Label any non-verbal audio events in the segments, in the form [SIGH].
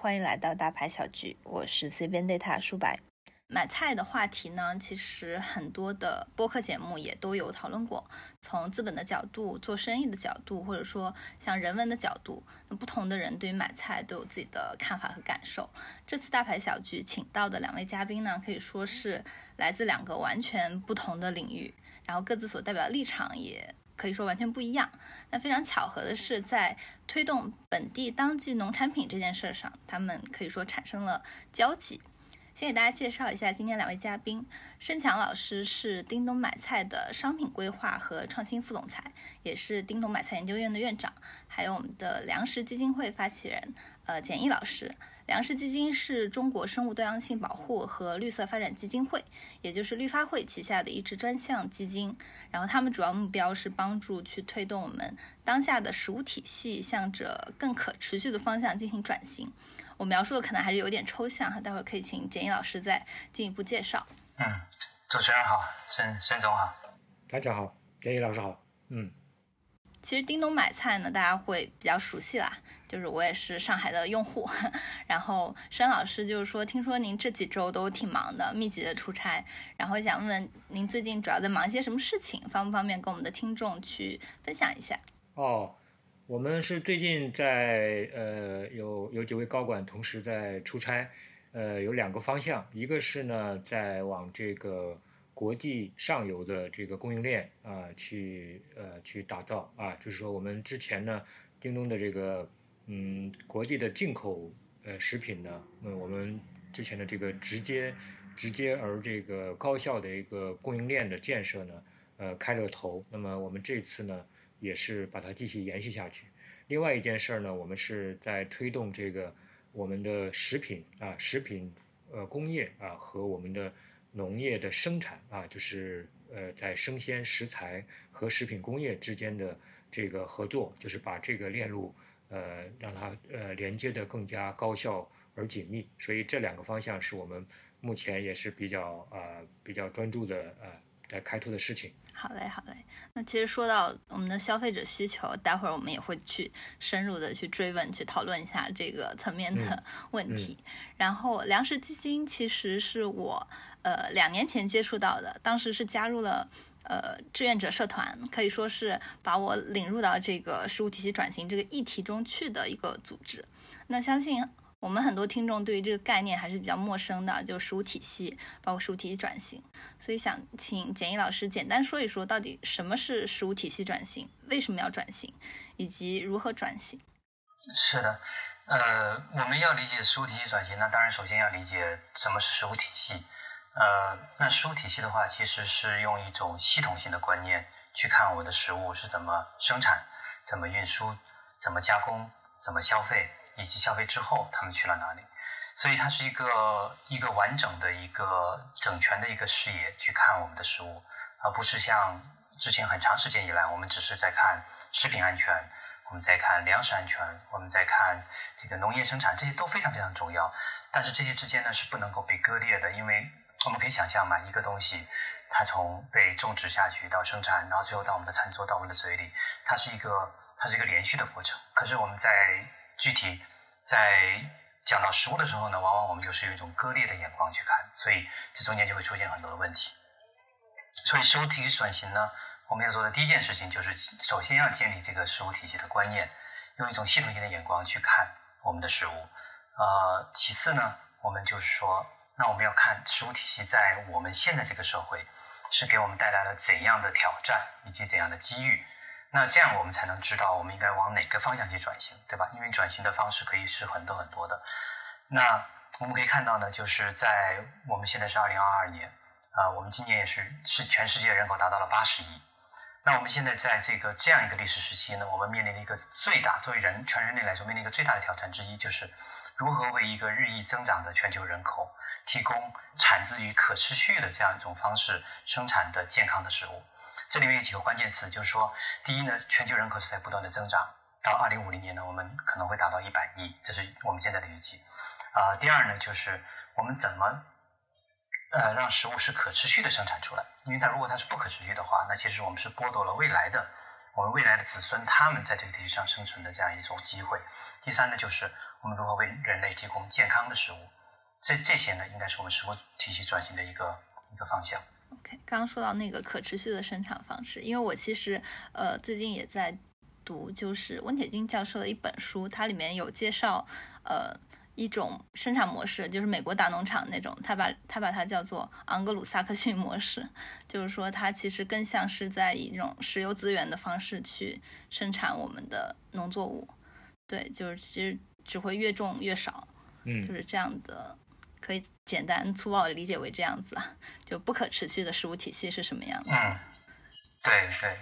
欢迎来到大牌小聚，我是 C 边 Data 舒白。买菜的话题呢，其实很多的播客节目也都有讨论过。从资本的角度、做生意的角度，或者说像人文的角度，那不同的人对于买菜都有自己的看法和感受。这次大牌小聚请到的两位嘉宾呢，可以说是来自两个完全不同的领域，然后各自所代表的立场也可以说完全不一样。那非常巧合的是，在推动本地当季农产品这件事上，他们可以说产生了交集。先给大家介绍一下今天两位嘉宾，申强老师是叮咚买菜的商品规划和创新副总裁，也是叮咚买菜研究院的院长，还有我们的粮食基金会发起人，呃，简易老师。粮食基金是中国生物多样性保护和绿色发展基金会，也就是绿发会旗下的一支专项基金。然后他们主要目标是帮助去推动我们当下的食物体系向着更可持续的方向进行转型。我描述的可能还是有点抽象哈，待会儿可以请简易老师再进一步介绍。嗯，主持人好，申申总好，大家好，简易老师好。嗯，其实叮咚买菜呢，大家会比较熟悉啦，就是我也是上海的用户。[LAUGHS] 然后申老师就是说，听说您这几周都挺忙的，密集的出差，然后想问问您最近主要在忙些什么事情，方不方便跟我们的听众去分享一下？哦。我们是最近在呃有有几位高管同时在出差，呃有两个方向，一个是呢在往这个国际上游的这个供应链啊去呃去打造啊，就是说我们之前呢叮咚的这个嗯国际的进口呃食品呢，嗯我们之前的这个直接直接而这个高效的一个供应链的建设呢，呃开了头，那么我们这次呢。也是把它继续延续下去。另外一件事儿呢，我们是在推动这个我们的食品啊，食品呃工业啊和我们的农业的生产啊，就是呃在生鲜食材和食品工业之间的这个合作，就是把这个链路呃让它呃连接的更加高效而紧密。所以这两个方向是我们目前也是比较呃比较专注的呃在开拓的事情。好嘞，好嘞。那其实说到我们的消费者需求，待会儿我们也会去深入的去追问、去讨论一下这个层面的 [LAUGHS] 问题。然后粮食基金其实是我呃两年前接触到的，当时是加入了呃志愿者社团，可以说是把我领入到这个食物体系转型这个议题中去的一个组织。那相信。我们很多听众对于这个概念还是比较陌生的，就食物体系，包括食物体系转型，所以想请简易老师简单说一说，到底什么是食物体系转型，为什么要转型，以及如何转型。是的，呃，我们要理解食物体系转型，那当然首先要理解什么是食物体系。呃，那食物体系的话，其实是用一种系统性的观念去看我们的食物是怎么生产、怎么运输、怎么加工、怎么消费。以及消费之后他们去了哪里？所以它是一个一个完整的一个整全的一个视野去看我们的食物，而不是像之前很长时间以来，我们只是在看食品安全，我们在看粮食安全，我们在看这个农业生产，这些都非常非常重要。但是这些之间呢是不能够被割裂的，因为我们可以想象嘛，一个东西它从被种植下去到生产，然后最后到我们的餐桌到我们的嘴里，它是一个它是一个连续的过程。可是我们在具体在讲到食物的时候呢，往往我们又是用一种割裂的眼光去看，所以这中间就会出现很多的问题。所以食物体系转型呢，我们要做的第一件事情就是，首先要建立这个食物体系的观念，用一种系统性的眼光去看我们的食物。呃，其次呢，我们就是说，那我们要看食物体系在我们现在这个社会是给我们带来了怎样的挑战以及怎样的机遇。那这样我们才能知道我们应该往哪个方向去转型，对吧？因为转型的方式可以是很多很多的。那我们可以看到呢，就是在我们现在是二零二二年，啊，我们今年也是是全世界人口达到了八十亿。那我们现在在这个这样一个历史时期呢，我们面临的一个最大，作为人全人类来说，面临一个最大的挑战之一，就是如何为一个日益增长的全球人口提供产自于可持续的这样一种方式生产的健康的食物。这里面有几个关键词，就是说，第一呢，全球人口是在不断的增长，到二零五零年呢，我们可能会达到一百亿，这是我们现在的预计。啊，第二呢，就是我们怎么呃让食物是可持续的生产出来，因为它如果它是不可持续的话，那其实我们是剥夺了未来的我们未来的子孙他们在这个地球上生存的这样一种机会。第三呢，就是我们如何为人类提供健康的食物。这这些呢，应该是我们食物体系转型的一个一个方向。OK，刚刚说到那个可持续的生产方式，因为我其实呃最近也在读，就是温铁军教授的一本书，它里面有介绍呃一种生产模式，就是美国大农场那种，他把他把它叫做昂格鲁萨克逊模式，就是说它其实更像是在以一种石油资源的方式去生产我们的农作物，对，就是其实只会越种越少，嗯，就是这样的。可以简单粗暴的理解为这样子啊，就不可持续的食物体系是什么样子？嗯，对对，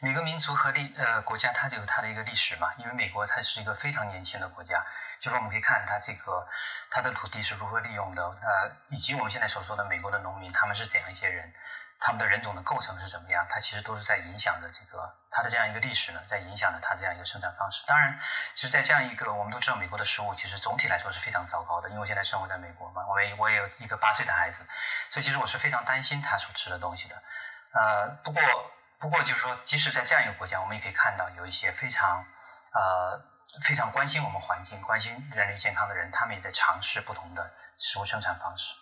每个民族和历呃国家它就有它的一个历史嘛。因为美国它是一个非常年轻的国家，就是我们可以看它这个它的土地是如何利用的，呃，以及我们现在所说的美国的农民他们是怎样一些人。他们的人种的构成是怎么样？它其实都是在影响着这个它的这样一个历史呢，在影响着它这样一个生产方式。当然，其实，在这样一个我们都知道，美国的食物其实总体来说是非常糟糕的。因为我现在生活在美国嘛，我也我也有一个八岁的孩子，所以其实我是非常担心他所吃的东西的。呃，不过不过就是说，即使在这样一个国家，我们也可以看到有一些非常呃非常关心我们环境、关心人类健康的人，他们也在尝试不同的食物生产方式。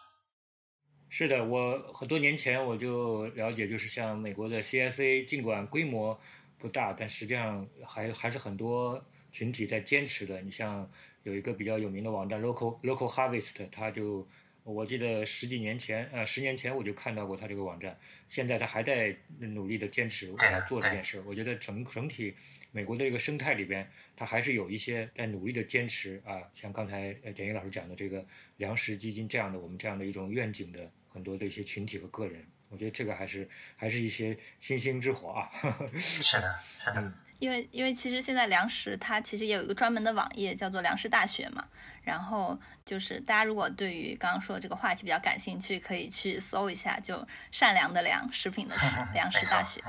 是的，我很多年前我就了解，就是像美国的 CSA，尽管规模不大，但实际上还还是很多群体在坚持的。你像有一个比较有名的网站 Local Local Harvest，它就我记得十几年前，呃，十年前我就看到过它这个网站，现在它还在努力的坚持来做这件事。我觉得整整体美国的这个生态里边，它还是有一些在努力的坚持啊，像刚才简一老师讲的这个粮食基金这样的，我们这样的一种愿景的。很多的一些群体和个人，我觉得这个还是还是一些星星之火啊。[LAUGHS] 是的，是的。因为因为其实现在粮食它其实也有一个专门的网页叫做粮食大学嘛，然后就是大家如果对于刚刚说的这个话题比较感兴趣，可以去搜一下，就善良的粮，食品的食，[LAUGHS] 粮食大学。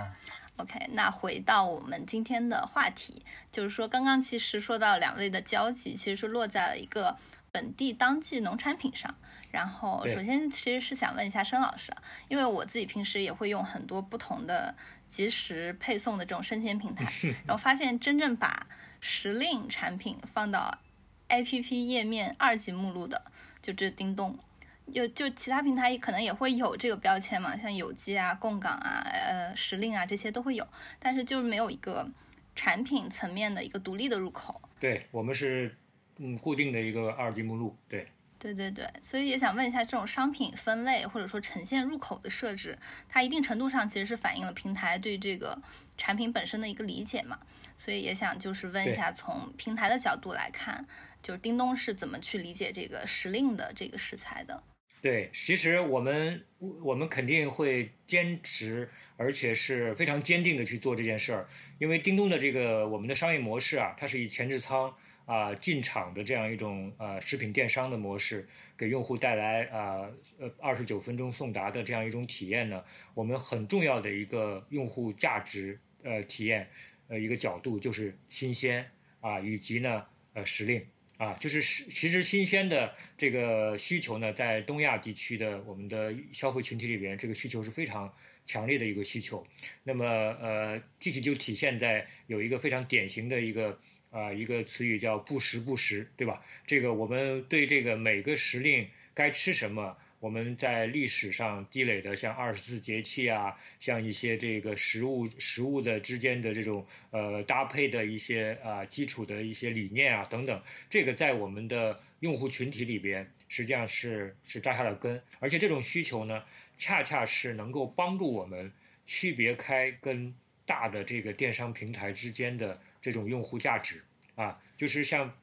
OK，那回到我们今天的话题，就是说刚刚其实说到两类的交集，其实是落在了一个本地当季农产品上。然后，首先其实是想问一下申老师，因为我自己平时也会用很多不同的即时配送的这种生鲜平台，[LAUGHS] 然后发现真正把时令产品放到 APP 页面二级目录的，就这叮咚，就就其他平台可能也会有这个标签嘛，像有机啊、供港啊、呃时令啊这些都会有，但是就是没有一个产品层面的一个独立的入口。对我们是嗯固定的一个二级目录，对。对对对，所以也想问一下，这种商品分类或者说呈现入口的设置，它一定程度上其实是反映了平台对这个产品本身的一个理解嘛？所以也想就是问一下，从平台的角度来看，就是叮咚是怎么去理解这个时令的这个食材的？对，其实我们我们肯定会坚持，而且是非常坚定的去做这件事儿，因为叮咚的这个我们的商业模式啊，它是以前置仓。啊，进场的这样一种呃食品电商的模式，给用户带来啊呃二十九分钟送达的这样一种体验呢，我们很重要的一个用户价值呃体验呃一个角度就是新鲜啊，以及呢呃时令啊，就是其实新鲜的这个需求呢，在东亚地区的我们的消费群体里边，这个需求是非常强烈的一个需求。那么呃具体就体现在有一个非常典型的一个。啊，一个词语叫不时不食，对吧？这个我们对这个每个时令该吃什么，我们在历史上积累的，像二十四节气啊，像一些这个食物食物的之间的这种呃搭配的一些啊基础的一些理念啊等等，这个在我们的用户群体里边实际上是是扎下了根，而且这种需求呢，恰恰是能够帮助我们区别开跟大的这个电商平台之间的。这种用户价值啊，就是像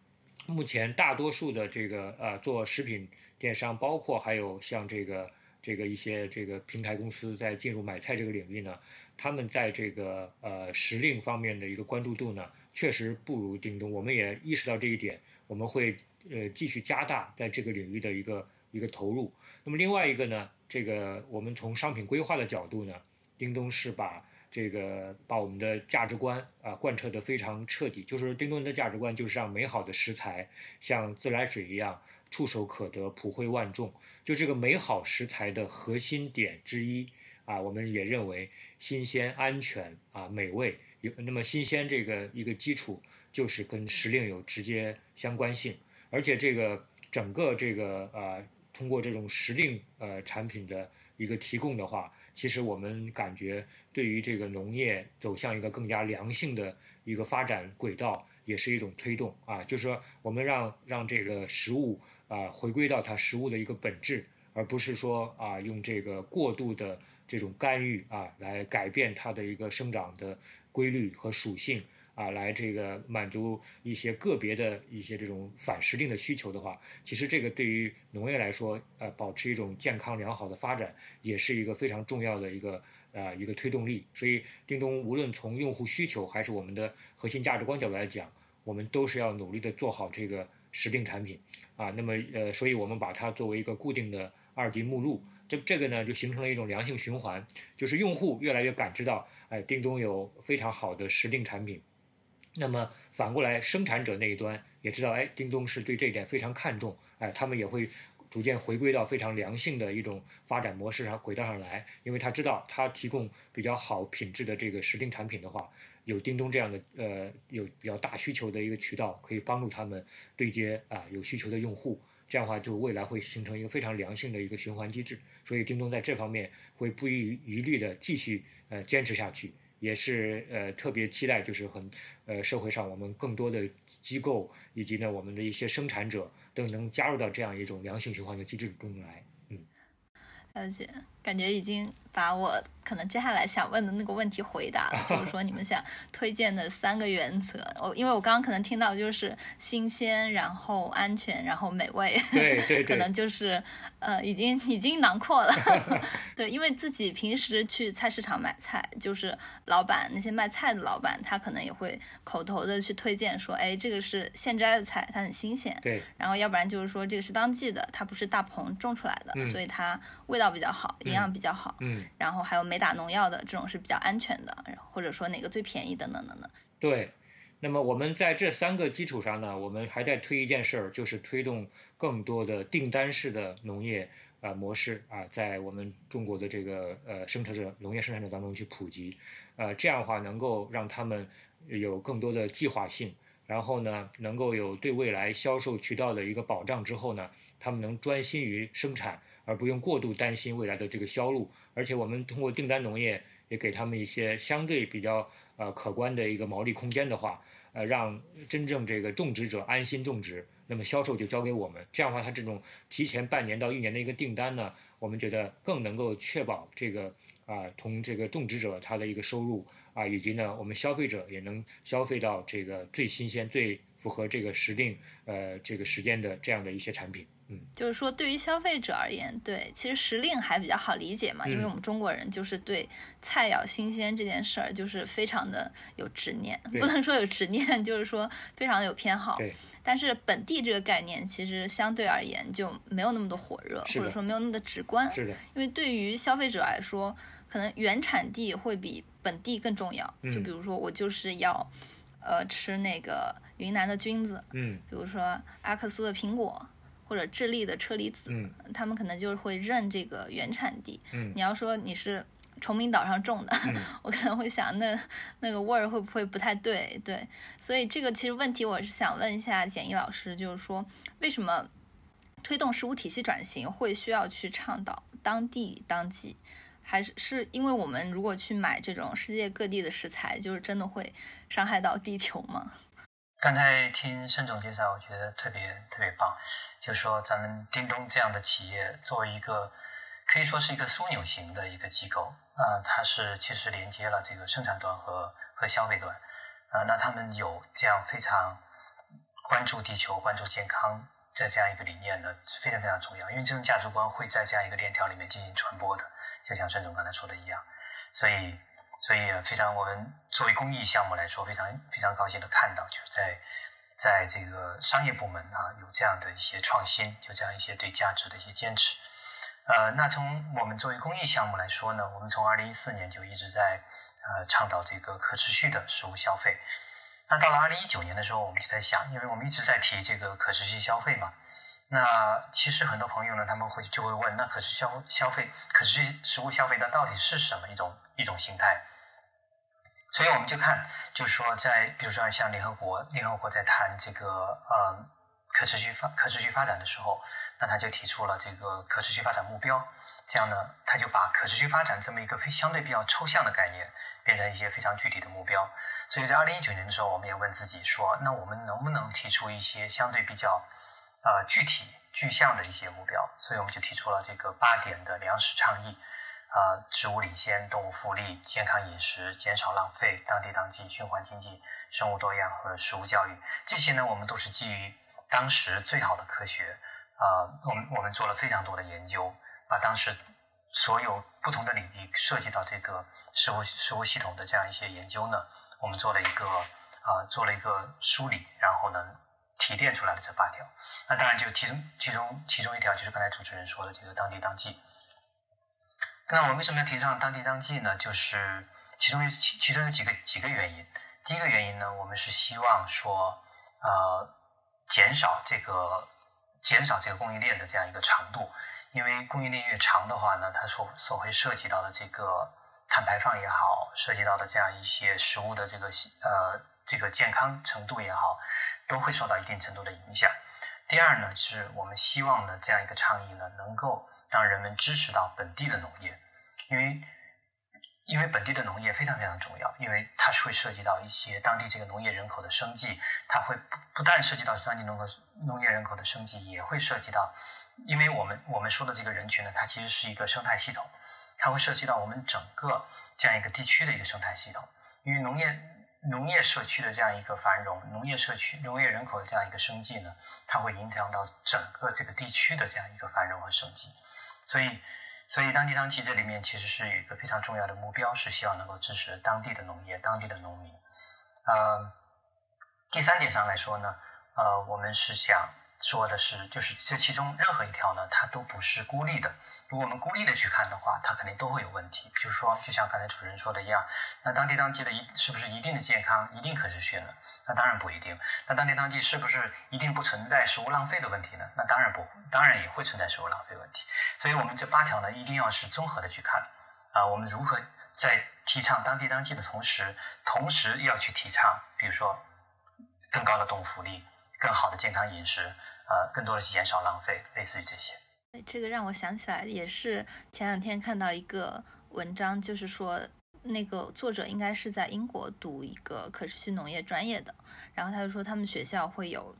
目前大多数的这个呃做食品电商，包括还有像这个这个一些这个平台公司在进入买菜这个领域呢，他们在这个呃时令方面的一个关注度呢，确实不如叮咚。我们也意识到这一点，我们会呃继续加大在这个领域的一个一个投入。那么另外一个呢，这个我们从商品规划的角度呢，叮咚是把。这个把我们的价值观啊贯彻得非常彻底，就是叮咚的价值观就是让美好的食材像自来水一样触手可得、普惠万众。就这个美好食材的核心点之一啊，我们也认为新鲜、安全啊、美味有那么新鲜这个一个基础就是跟时令有直接相关性，而且这个整个这个呃通过这种时令呃产品的一个提供的话，其实我们感觉对于这个农业走向一个更加良性的一个发展轨道，也是一种推动啊，就是说我们让让这个食物啊回归到它食物的一个本质，而不是说啊用这个过度的这种干预啊来改变它的一个生长的规律和属性。啊，来这个满足一些个别的一些这种反时令的需求的话，其实这个对于农业来说，呃，保持一种健康良好的发展，也是一个非常重要的一个呃一个推动力。所以，叮咚无论从用户需求还是我们的核心价值观角度来讲，我们都是要努力的做好这个时令产品啊。那么，呃，所以我们把它作为一个固定的二级目录，这这个呢就形成了一种良性循环，就是用户越来越感知到，哎，叮咚有非常好的时令产品。那么反过来，生产者那一端也知道，哎，叮咚是对这一点非常看重，哎，他们也会逐渐回归到非常良性的一种发展模式上轨道上来，因为他知道，他提供比较好品质的这个时令产品的话，有叮咚这样的呃有比较大需求的一个渠道，可以帮助他们对接啊有需求的用户，这样的话就未来会形成一个非常良性的一个循环机制，所以叮咚在这方面会不遗余力的继续呃坚持下去。也是呃特别期待，就是很呃社会上我们更多的机构以及呢我们的一些生产者都能加入到这样一种良性循环的机制中来，嗯，了解，感觉已经把我。可能接下来想问的那个问题回答了，就是说你们想推荐的三个原则。我因为我刚刚可能听到就是新鲜，然后安全，然后美味。对对 [LAUGHS] 对。可能就是呃，已经已经囊括了。[LAUGHS] 对，因为自己平时去菜市场买菜，就是老板那些卖菜的老板，他可能也会口头的去推荐说，哎，这个是现摘的菜，它很新鲜。对。然后要不然就是说这个是当季的，它不是大棚种出来的，所以它味道比较好，营养比较好。嗯。然后还有没。打农药的这种是比较安全的，或者说哪个最便宜等等等等。对，那么我们在这三个基础上呢，我们还在推一件事儿，就是推动更多的订单式的农业啊模式啊，在我们中国的这个呃生产者、农业生产者当中去普及，呃，这样的话能够让他们有更多的计划性，然后呢，能够有对未来销售渠道的一个保障之后呢，他们能专心于生产。而不用过度担心未来的这个销路，而且我们通过订单农业也给他们一些相对比较呃可观的一个毛利空间的话，呃，让真正这个种植者安心种植，那么销售就交给我们。这样的话，他这种提前半年到一年的一个订单呢，我们觉得更能够确保这个啊，同这个种植者他的一个收入啊，以及呢，我们消费者也能消费到这个最新鲜、最符合这个时令呃这个时间的这样的一些产品。嗯，就是说，对于消费者而言，对，其实时令还比较好理解嘛，因为我们中国人就是对菜肴新鲜这件事儿，就是非常的有执念，不能说有执念，就是说非常的有偏好。对。但是本地这个概念，其实相对而言就没有那么的火热，或者说没有那么的直观。是的。因为对于消费者来说，可能原产地会比本地更重要。就比如说，我就是要，呃，吃那个云南的菌子。嗯。比如说阿克苏的苹果。或者智利的车厘子，他们可能就是会认这个原产地。你要说你是崇明岛上种的，[LAUGHS] 我可能会想那那个味儿会不会不太对？对，所以这个其实问题我是想问一下简易老师，就是说为什么推动食物体系转型会需要去倡导当地当季，还是是因为我们如果去买这种世界各地的食材，就是真的会伤害到地球吗？刚才听申总介绍，我觉得特别特别棒。就说，咱们叮咚这样的企业，作为一个可以说是一个枢纽型的一个机构啊，它是其实连接了这个生产端和和消费端啊。那他们有这样非常关注地球、关注健康的这样一个理念呢，是非常非常重要。因为这种价值观会在这样一个链条里面进行传播的，就像申总刚才说的一样，所以。所以非常，我们作为公益项目来说，非常非常高兴的看到，就是在在这个商业部门啊，有这样的一些创新，就这样一些对价值的一些坚持。呃，那从我们作为公益项目来说呢，我们从二零一四年就一直在呃倡导这个可持续的食物消费。那到了二零一九年的时候，我们就在想，因为我们一直在提这个可持续消费嘛。那其实很多朋友呢，他们会就会问，那可持续消消费、可持续食物消费，它到底是什么一种一种形态？所以我们就看，就是说在比如说像联合国，联合国在谈这个呃可持续发可持续发展的时候，那他就提出了这个可持续发展目标，这样呢，他就把可持续发展这么一个非相对比较抽象的概念，变成一些非常具体的目标。所以在二零一九年的时候，我们也问自己说，那我们能不能提出一些相对比较呃具体具象的一些目标？所以我们就提出了这个八点的粮食倡议。啊，植物领先、动物福利、健康饮食、减少浪费、当地当季、循环经济、生物多样和食物教育，这些呢，我们都是基于当时最好的科学。啊，我们我们做了非常多的研究，把当时所有不同的领域涉及到这个食物食物系统的这样一些研究呢，我们做了一个啊，做了一个梳理，然后呢，提炼出来的这八条。那当然，就其中其中其中一条就是刚才主持人说的这个当地当季。那我为什么要提倡当地当季呢？就是其中有其其中有几个几个原因。第一个原因呢，我们是希望说，呃，减少这个减少这个供应链的这样一个长度，因为供应链越长的话呢，它所所会涉及到的这个碳排放也好，涉及到的这样一些食物的这个呃这个健康程度也好，都会受到一定程度的影响。第二呢，是我们希望呢这样一个倡议呢，能够让人们支持到本地的农业，因为因为本地的农业非常非常重要，因为它是会涉及到一些当地这个农业人口的生计，它会不不但涉及到当地农业农业人口的生计，也会涉及到，因为我们我们说的这个人群呢，它其实是一个生态系统，它会涉及到我们整个这样一个地区的一个生态系统，因为农业。农业社区的这样一个繁荣，农业社区、农业人口的这样一个生计呢，它会影响到整个这个地区的这样一个繁荣和生计。所以，所以当地当期这里面其实是有一个非常重要的目标，是希望能够支持当地的农业、当地的农民。呃，第三点上来说呢，呃，我们是想。说的是，就是这其中任何一条呢，它都不是孤立的。如果我们孤立的去看的话，它肯定都会有问题。比如说，就像刚才主持人说的一样，那当地当季的一是不是一定的健康、一定可持续呢？那当然不一定。那当地当季是不是一定不存在食物浪费的问题呢？那当然不，当然也会存在食物浪费问题。所以我们这八条呢，一定要是综合的去看啊。我们如何在提倡当地当季的同时，同时要去提倡，比如说更高的动物福利。更好的健康饮食，呃，更多的减少浪费，类似于这些。这个让我想起来，也是前两天看到一个文章，就是说那个作者应该是在英国读一个可持续农业专业的，然后他就说他们学校会有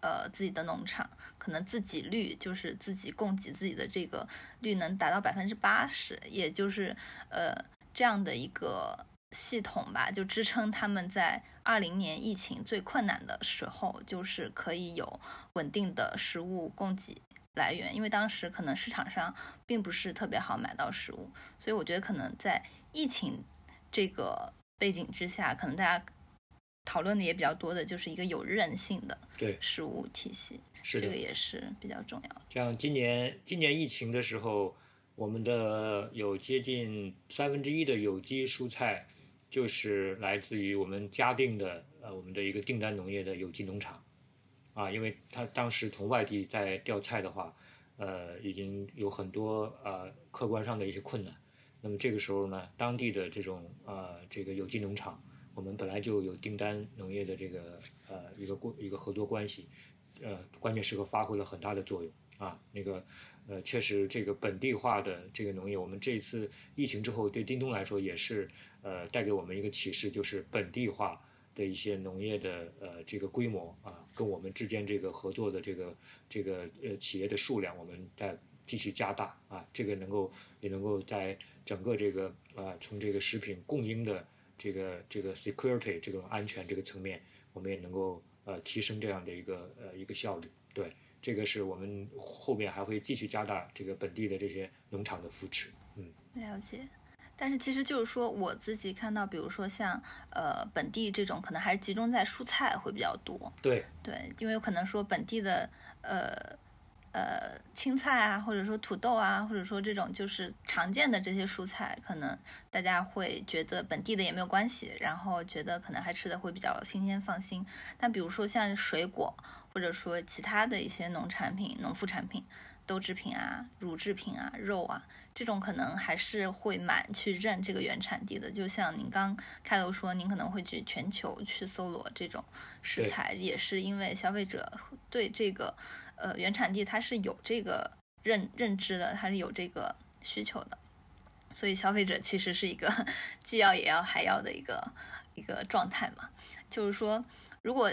呃自己的农场，可能自给率就是自己供给自己的这个率能达到百分之八十，也就是呃这样的一个。系统吧，就支撑他们在二零年疫情最困难的时候，就是可以有稳定的食物供给来源。因为当时可能市场上并不是特别好买到食物，所以我觉得可能在疫情这个背景之下，可能大家讨论的也比较多的就是一个有韧性的对食物体系，这个也是比较重要。像今年今年疫情的时候，我们的有接近三分之一的有机蔬菜。就是来自于我们嘉定的呃，我们的一个订单农业的有机农场，啊，因为他当时从外地在调菜的话，呃，已经有很多呃客观上的一些困难。那么这个时候呢，当地的这种呃这个有机农场，我们本来就有订单农业的这个呃一个过一个合作关系，呃，关键时刻发挥了很大的作用啊，那个。呃，确实，这个本地化的这个农业，我们这一次疫情之后，对叮咚来说也是，呃，带给我们一个启示，就是本地化的一些农业的呃这个规模啊，跟我们之间这个合作的这个这个呃企业的数量，我们在继续加大啊，这个能够也能够在整个这个啊从这个食品供应的这个这个 security 这种安全这个层面，我们也能够呃提升这样的一个呃一个效率，对。这个是我们后面还会继续加大这个本地的这些农场的扶持，嗯，了解。但是其实就是说，我自己看到，比如说像呃本地这种，可能还是集中在蔬菜会比较多。对对，因为有可能说本地的呃。呃，青菜啊，或者说土豆啊，或者说这种就是常见的这些蔬菜，可能大家会觉得本地的也没有关系，然后觉得可能还吃的会比较新鲜放心。但比如说像水果或者说其他的一些农产品、农副产品。豆制品啊、乳制品啊、肉啊，这种可能还是会蛮去认这个原产地的。就像您刚开头说，您可能会去全球去搜罗这种食材，也是因为消费者对这个呃原产地它是有这个认认知的，它是有这个需求的。所以消费者其实是一个 [LAUGHS] 既要也要还要的一个一个状态嘛。就是说，如果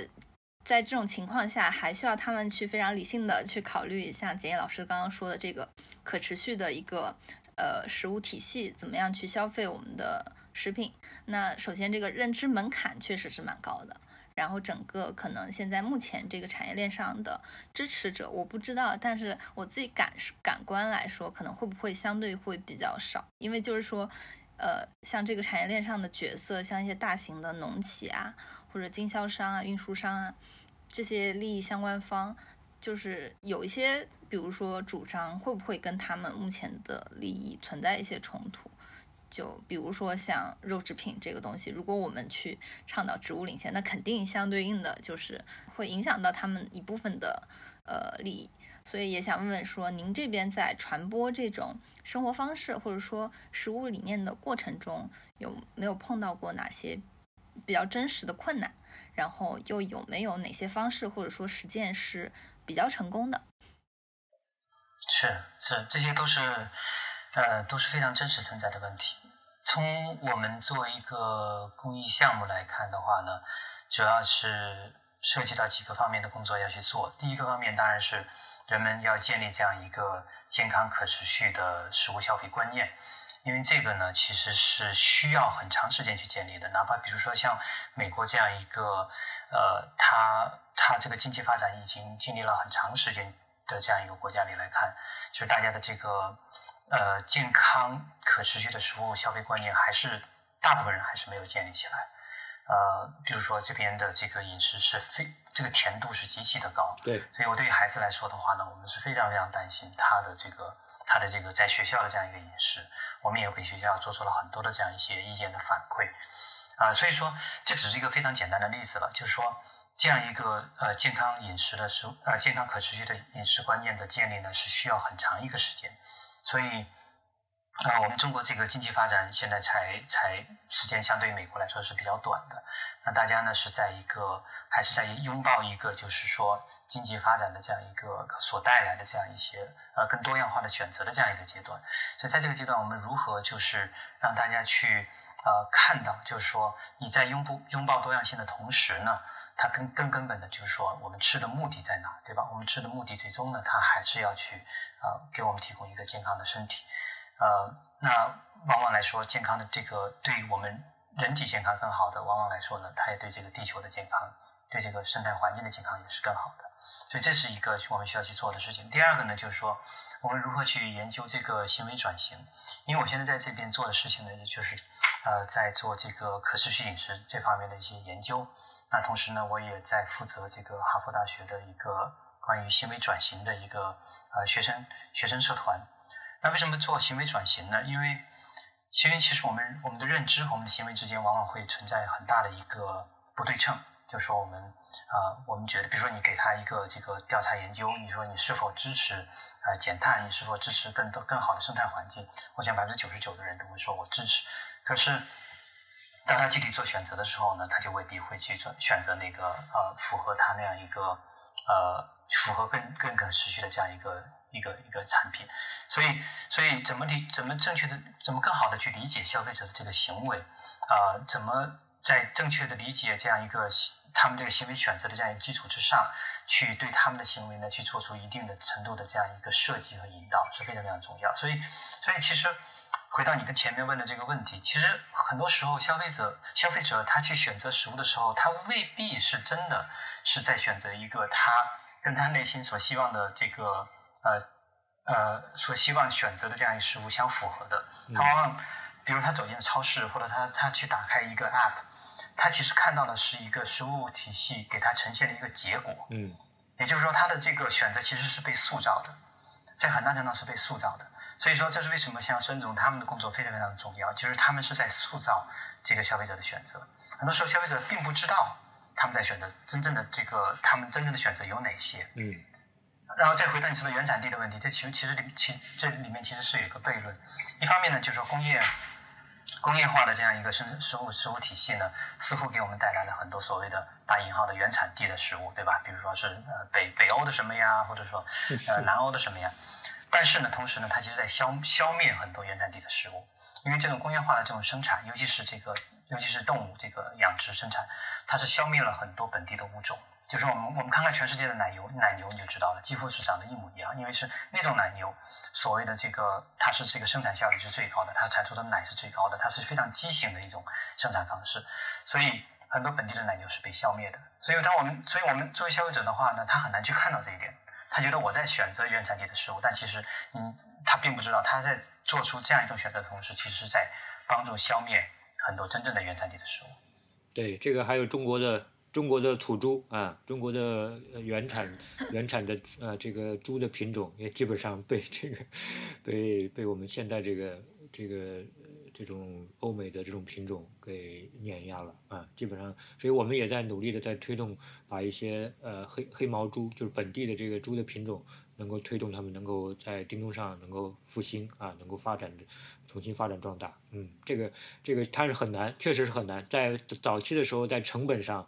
在这种情况下，还需要他们去非常理性的去考虑，像简叶老师刚刚说的这个可持续的一个呃食物体系，怎么样去消费我们的食品？那首先这个认知门槛确实是蛮高的，然后整个可能现在目前这个产业链上的支持者我不知道，但是我自己感感官来说，可能会不会相对会比较少，因为就是说，呃，像这个产业链上的角色，像一些大型的农企啊，或者经销商啊、运输商啊。这些利益相关方，就是有一些，比如说主张会不会跟他们目前的利益存在一些冲突？就比如说像肉制品这个东西，如果我们去倡导植物领先，那肯定相对应的就是会影响到他们一部分的呃利益。所以也想问问说，您这边在传播这种生活方式或者说食物理念的过程中，有没有碰到过哪些比较真实的困难？然后又有没有哪些方式或者说实践是比较成功的？是是，这些都是呃都是非常真实存在的问题。从我们做一个公益项目来看的话呢，主要是涉及到几个方面的工作要去做。第一个方面当然是人们要建立这样一个健康可持续的食物消费观念。因为这个呢，其实是需要很长时间去建立的。哪怕比如说像美国这样一个，呃，它它这个经济发展已经经历了很长时间的这样一个国家里来看，就是大家的这个呃健康可持续的食物消费观念，还是大部分人还是没有建立起来。呃，比如说这边的这个饮食是非这个甜度是极其的高，对，所以我对于孩子来说的话呢，我们是非常非常担心他的这个他的这个在学校的这样一个饮食，我们也给学校做出了很多的这样一些意见的反馈，啊，所以说这只是一个非常简单的例子了，就是说这样一个呃健康饮食的食呃健康可持续的饮食观念的建立呢，是需要很长一个时间，所以。啊，我们中国这个经济发展现在才才时间相对于美国来说是比较短的。那大家呢是在一个还是在拥抱一个就是说经济发展的这样一个所带来的这样一些呃更多样化的选择的这样一个阶段。所以在这个阶段，我们如何就是让大家去呃看到，就是说你在拥抱拥抱多样性的同时呢，它更更根本的就是说我们吃的目的在哪，对吧？我们吃的目的最终呢，它还是要去啊给我们提供一个健康的身体。呃，那往往来说，健康的这个对于我们人体健康更好的，往往来说呢，它也对这个地球的健康，对这个生态环境的健康也是更好的。所以这是一个我们需要去做的事情。第二个呢，就是说我们如何去研究这个行为转型。因为我现在在这边做的事情呢，也就是呃在做这个可持续饮食这方面的一些研究。那同时呢，我也在负责这个哈佛大学的一个关于行为转型的一个呃学生学生社团。那为什么做行为转型呢？因为，因为其实我们我们的认知和我们的行为之间往往会存在很大的一个不对称。就是说我们啊，我们觉得，比如说你给他一个这个调查研究，你说你是否支持啊减碳？你是否支持更多更好的生态环境？我想百分之九十九的人都会说我支持。可是，当他具体做选择的时候呢，他就未必会去做选择那个呃符合他那样一个呃符合更更可持续的这样一个。一个一个产品，所以所以怎么理怎么正确的怎么更好的去理解消费者的这个行为啊？怎么在正确的理解这样一个他们这个行为选择的这样一个基础之上，去对他们的行为呢去做出一定的程度的这样一个设计和引导是非常非常重要。所以所以其实回到你跟前面问的这个问题，其实很多时候消费者消费者他去选择食物的时候，他未必是真的是在选择一个他跟他内心所希望的这个。呃呃，所希望选择的这样一个食物相符合的，他往往，比如他走进超市，或者他他去打开一个 app，他其实看到的是一个食物体系给他呈现的一个结果。嗯，也就是说，他的这个选择其实是被塑造的，在很大程度上是被塑造的。所以说，这是为什么像孙总他们的工作非常非常重要，就是他们是在塑造这个消费者的选择。很多时候，消费者并不知道他们在选择真正的这个，他们真正的选择有哪些？嗯。然后再回到你说的原产地的问题，这其实其实里其这里面其实是有一个悖论。一方面呢，就是说工业工业化的这样一个生食物食物体系呢，似乎给我们带来了很多所谓的大引号的原产地的食物，对吧？比如说是呃北北欧的什么呀，或者说呃南欧的什么呀。但是呢，同时呢，它其实在消消灭很多原产地的食物，因为这种工业化的这种生产，尤其是这个尤其是动物这个养殖生产，它是消灭了很多本地的物种。就是我们我们看看全世界的奶油奶牛你就知道了，几乎是长得一模一样，因为是那种奶牛，所谓的这个它是这个生产效率是最高的，它产出的奶是最高的，它是非常畸形的一种生产方式，所以很多本地的奶牛是被消灭的。所以当我们所以我们作为消费者的话呢，他很难去看到这一点，他觉得我在选择原产地的食物，但其实嗯他并不知道他在做出这样一种选择的同时，其实在帮助消灭很多真正的原产地的食物。对，这个还有中国的。中国的土猪啊，中国的原产原产的呃这个猪的品种也基本上被这个被被我们现在这个这个这种欧美的这种品种给碾压了啊，基本上，所以我们也在努力的在推动，把一些呃黑黑毛猪，就是本地的这个猪的品种，能够推动他们能够在京东上能够复兴啊，能够发展重新发展壮大。嗯，这个这个它是很难，确实是很难，在早期的时候在成本上。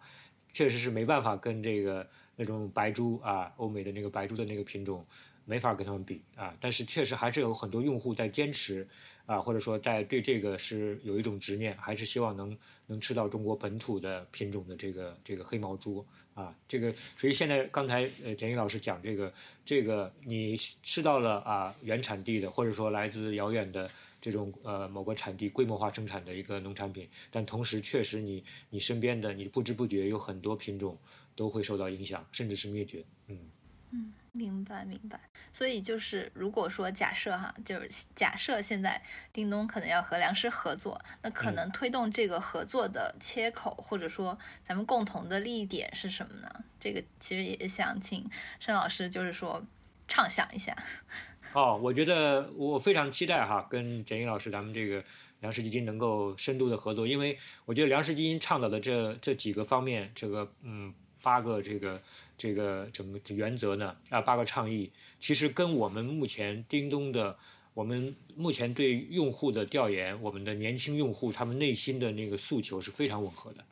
确实是没办法跟这个那种白猪啊，欧美的那个白猪的那个品种，没法跟他们比啊。但是确实还是有很多用户在坚持啊，或者说在对这个是有一种执念，还是希望能能吃到中国本土的品种的这个这个黑毛猪啊。这个所以现在刚才呃简易老师讲这个这个你吃到了啊原产地的，或者说来自遥远的。这种呃某个产地规模化生产的一个农产品，但同时确实你你身边的你不知不觉有很多品种都会受到影响，甚至是灭绝。嗯嗯，明白明白。所以就是如果说假设哈，就是假设现在叮咚可能要和粮食合作，那可能推动这个合作的切口或者说咱们共同的利益点是什么呢？这个其实也想请申老师就是说畅想一下。[LAUGHS] 哦，我觉得我非常期待哈，跟简英老师咱们这个粮食基金能够深度的合作，因为我觉得粮食基金倡导的这这几个方面，这个嗯八个这个这个整个原则呢啊八个倡议，其实跟我们目前叮咚的我们目前对用户的调研，我们的年轻用户他们内心的那个诉求是非常吻合的，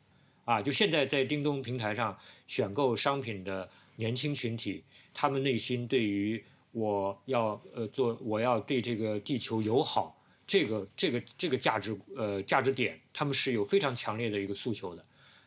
啊，就现在在叮咚平台上选购商品的年轻群体，他们内心对于。我要呃做，我要对这个地球友好，这个这个这个价值呃价值点，他们是有非常强烈的一个诉求的。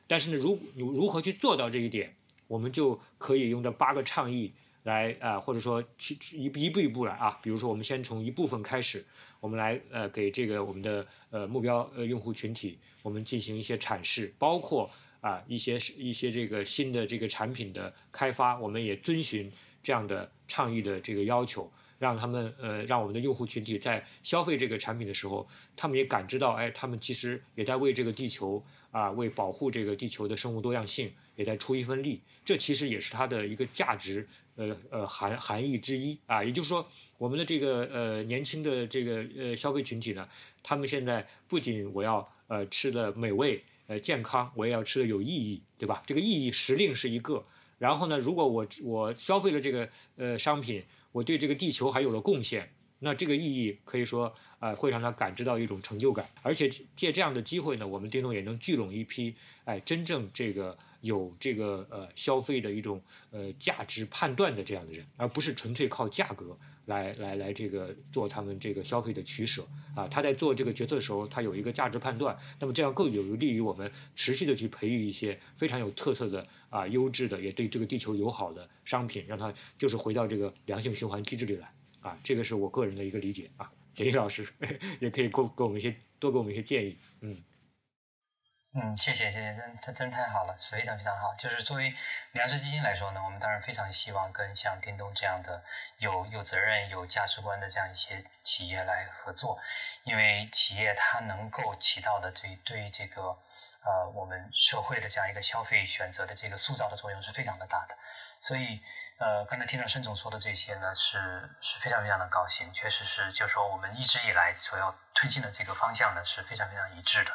但是呢，如如如何去做到这一点，我们就可以用这八个倡议来啊，或者说去一一步一步来啊。比如说，我们先从一部分开始，我们来呃给这个我们的呃目标呃用户群体，我们进行一些阐释，包括啊一些一些这个新的这个产品的开发，我们也遵循。这样的倡议的这个要求，让他们呃，让我们的用户群体在消费这个产品的时候，他们也感知到，哎，他们其实也在为这个地球啊，为保护这个地球的生物多样性，也在出一份力。这其实也是它的一个价值，呃呃含含义之一啊。也就是说，我们的这个呃年轻的这个呃消费群体呢，他们现在不仅我要呃吃的美味呃健康，我也要吃的有意义，对吧？这个意义时令是一个。然后呢，如果我我消费了这个呃商品，我对这个地球还有了贡献，那这个意义可以说啊会让他感知到一种成就感，而且借这样的机会呢，我们叮咚也能聚拢一批哎真正这个。有这个呃消费的一种呃价值判断的这样的人，而不是纯粹靠价格来来来这个做他们这个消费的取舍啊。他在做这个决策的时候，他有一个价值判断，那么这样更有利于我们持续的去培育一些非常有特色的啊优质的也对这个地球友好的商品，让它就是回到这个良性循环机制里来啊。这个是我个人的一个理解啊。简易老师也可以给给我们一些多给我们一些建议，嗯。嗯，谢谢谢谢，真真真太好了，非常非常好。就是作为粮食基金来说呢，我们当然非常希望跟像叮咚这样的有有责任、有价值观的这样一些企业来合作，因为企业它能够起到的对对于这个呃我们社会的这样一个消费选择的这个塑造的作用是非常的大的。所以呃，刚才听到申总说的这些呢，是是非常非常的高兴，确实是，就是说我们一直以来所要推进的这个方向呢是非常非常一致的。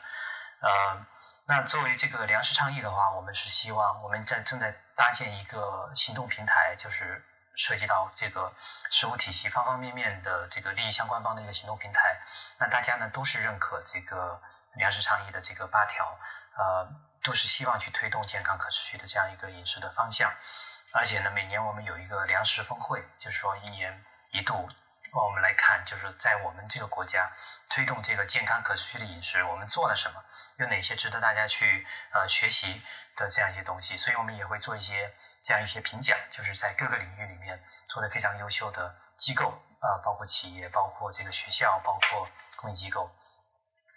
呃，那作为这个粮食倡议的话，我们是希望我们在正在搭建一个行动平台，就是涉及到这个食物体系方方面面的这个利益相关方的一个行动平台。那大家呢都是认可这个粮食倡议的这个八条，呃，都是希望去推动健康可持续的这样一个饮食的方向。而且呢，每年我们有一个粮食峰会，就是说一年一度。我们来看，就是在我们这个国家推动这个健康可持续的饮食，我们做了什么？有哪些值得大家去呃学习的这样一些东西？所以我们也会做一些这样一些评奖，就是在各个领域里面做的非常优秀的机构啊，包括企业、包括这个学校、包括公益机构，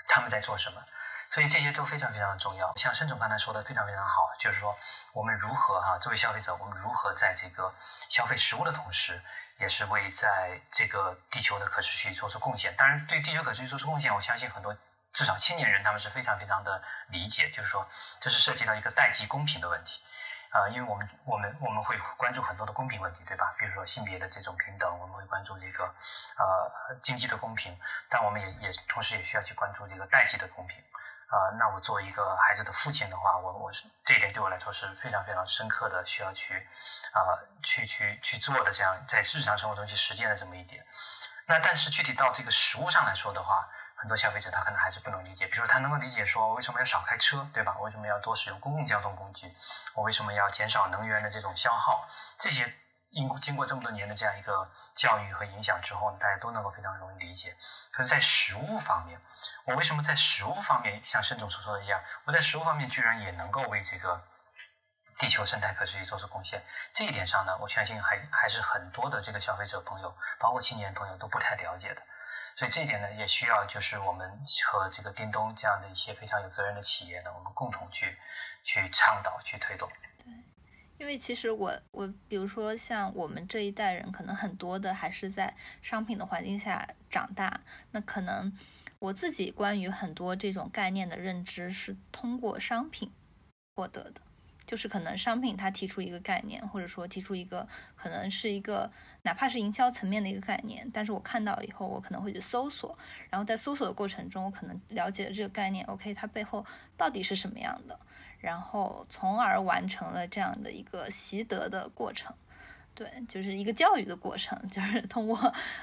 他们在做什么？所以这些都非常非常的重要。像申总刚才说的非常非常好，就是说我们如何哈作为消费者，我们如何在这个消费食物的同时，也是为在这个地球的可持续做出贡献。当然，对地球可持续做出贡献，我相信很多至少青年人他们是非常非常的理解，就是说这是涉及到一个代际公平的问题啊，因为我们我们我们会关注很多的公平问题，对吧？比如说性别的这种平等，我们会关注这个呃经济的公平，但我们也也同时也需要去关注这个代际的公平。啊，那我作为一个孩子的父亲的话，我我是这一点对我来说是非常非常深刻的，需要去啊去去去做的，这样在日常生活中去实践的这么一点。那但是具体到这个食物上来说的话，很多消费者他可能还是不能理解。比如说他能够理解说为什么要少开车，对吧？为什么要多使用公共交通工具？我为什么要减少能源的这种消耗？这些。经经过这么多年的这样一个教育和影响之后，大家都能够非常容易理解。可是，在食物方面，我为什么在食物方面像盛总所说的一样，我在食物方面居然也能够为这个地球生态可持续做出贡献？这一点上呢，我相信还还是很多的这个消费者朋友，包括青年朋友都不太了解的。所以这一点呢，也需要就是我们和这个叮咚这样的一些非常有责任的企业呢，我们共同去去倡导、去推动。因为其实我我比如说像我们这一代人，可能很多的还是在商品的环境下长大，那可能我自己关于很多这种概念的认知是通过商品获得的，就是可能商品它提出一个概念，或者说提出一个可能是一个哪怕是营销层面的一个概念，但是我看到以后，我可能会去搜索，然后在搜索的过程中，我可能了解了这个概念，OK，它背后到底是什么样的。然后，从而完成了这样的一个习得的过程，对，就是一个教育的过程，[LAUGHS] 就是通过，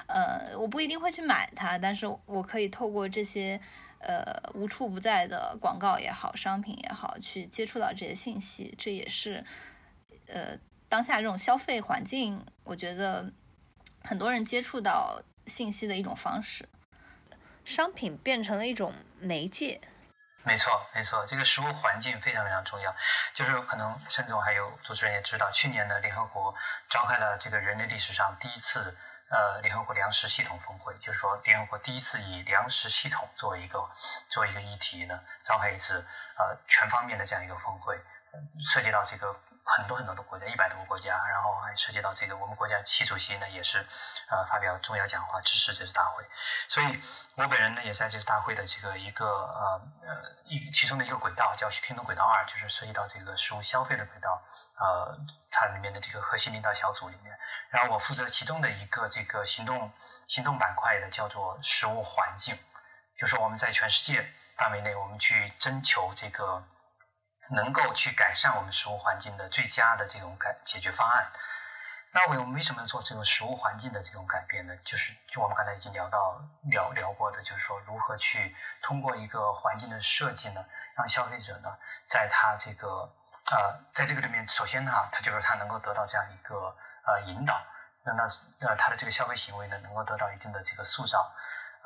呃，我不一定会去买它，但是我可以透过这些，呃，无处不在的广告也好，商品也好，去接触到这些信息，这也是，呃，当下这种消费环境，我觉得很多人接触到信息的一种方式，商品变成了一种媒介。没错，没错，这个食物环境非常非常重要。就是可能申总还有主持人也知道，去年的联合国召开了这个人类历史上第一次呃联合国粮食系统峰会，就是说联合国第一次以粮食系统作为一个作为一个议题呢，召开一次呃全方面的这样一个峰会，涉及到这个。很多很多的国家，一百多个国家，然后还涉及到这个我们国家习主席呢，也是呃发表重要讲话支持这次大会，所以我本人呢也在这次大会的这个一个呃呃一其中的一个轨道叫行动轨道二，就是涉及到这个食物消费的轨道，呃它里面的这个核心领导小组里面，然后我负责其中的一个这个行动行动板块的叫做食物环境，就是我们在全世界范围内，我们去征求这个。能够去改善我们食物环境的最佳的这种改解决方案。那我们为什么要做这种食物环境的这种改变呢？就是就我们刚才已经聊到聊聊过的，就是说如何去通过一个环境的设计呢，让消费者呢，在他这个呃，在这个里面，首先哈，他就是他能够得到这样一个呃引导，那那呃他的这个消费行为呢，能够得到一定的这个塑造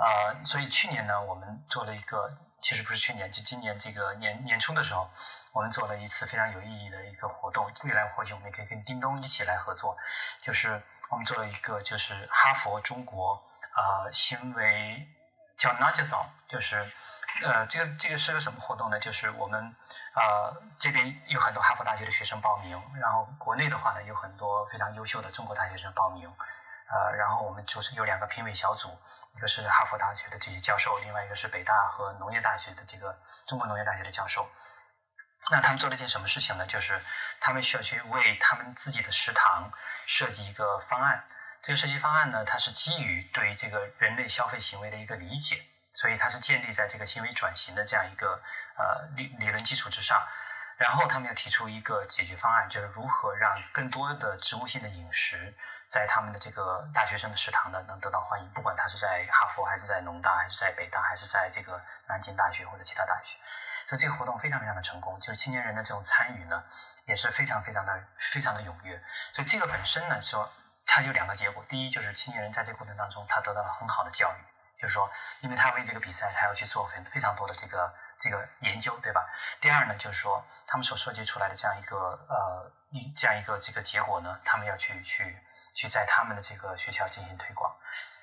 啊。所以去年呢，我们做了一个。其实不是去年，就今年这个年年初的时候，我们做了一次非常有意义的一个活动。未来或许我们也可以跟叮咚一起来合作，就是我们做了一个就是哈佛中国呃行为叫 Nudgeathon，就是呃这个这个是个什么活动呢？就是我们呃这边有很多哈佛大学的学生报名，然后国内的话呢有很多非常优秀的中国大学生报名。呃，然后我们就是有两个评委小组，一个是哈佛大学的这些教授，另外一个是北大和农业大学的这个中国农业大学的教授。那他们做了一件什么事情呢？就是他们需要去为他们自己的食堂设计一个方案。这个设计方案呢，它是基于对于这个人类消费行为的一个理解，所以它是建立在这个行为转型的这样一个呃理理论基础之上。然后他们要提出一个解决方案，就是如何让更多的植物性的饮食在他们的这个大学生的食堂呢能得到欢迎，不管他是在哈佛还是在农大还是在北大还是在这个南京大学或者其他大学，所以这个活动非常非常的成功，就是青年人的这种参与呢也是非常非常的非常的踊跃。所以这个本身呢说它有两个结果，第一就是青年人在这个过程当中他得到了很好的教育。就是说，因为他为这个比赛，他要去做非非常多的这个这个研究，对吧？第二呢，就是说，他们所收集出来的这样一个呃一这样一个这个结果呢，他们要去去去在他们的这个学校进行推广。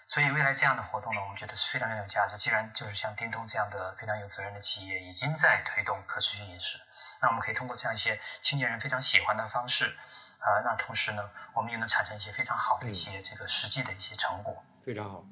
所以未来这样的活动呢，我们觉得是非常非常有价值。既然就是像叮咚这样的非常有责任的企业已经在推动可持续饮食，那我们可以通过这样一些青年人非常喜欢的方式，啊，那同时呢，我们也能产生一些非常好的一些这个实际的一些成果。非常好。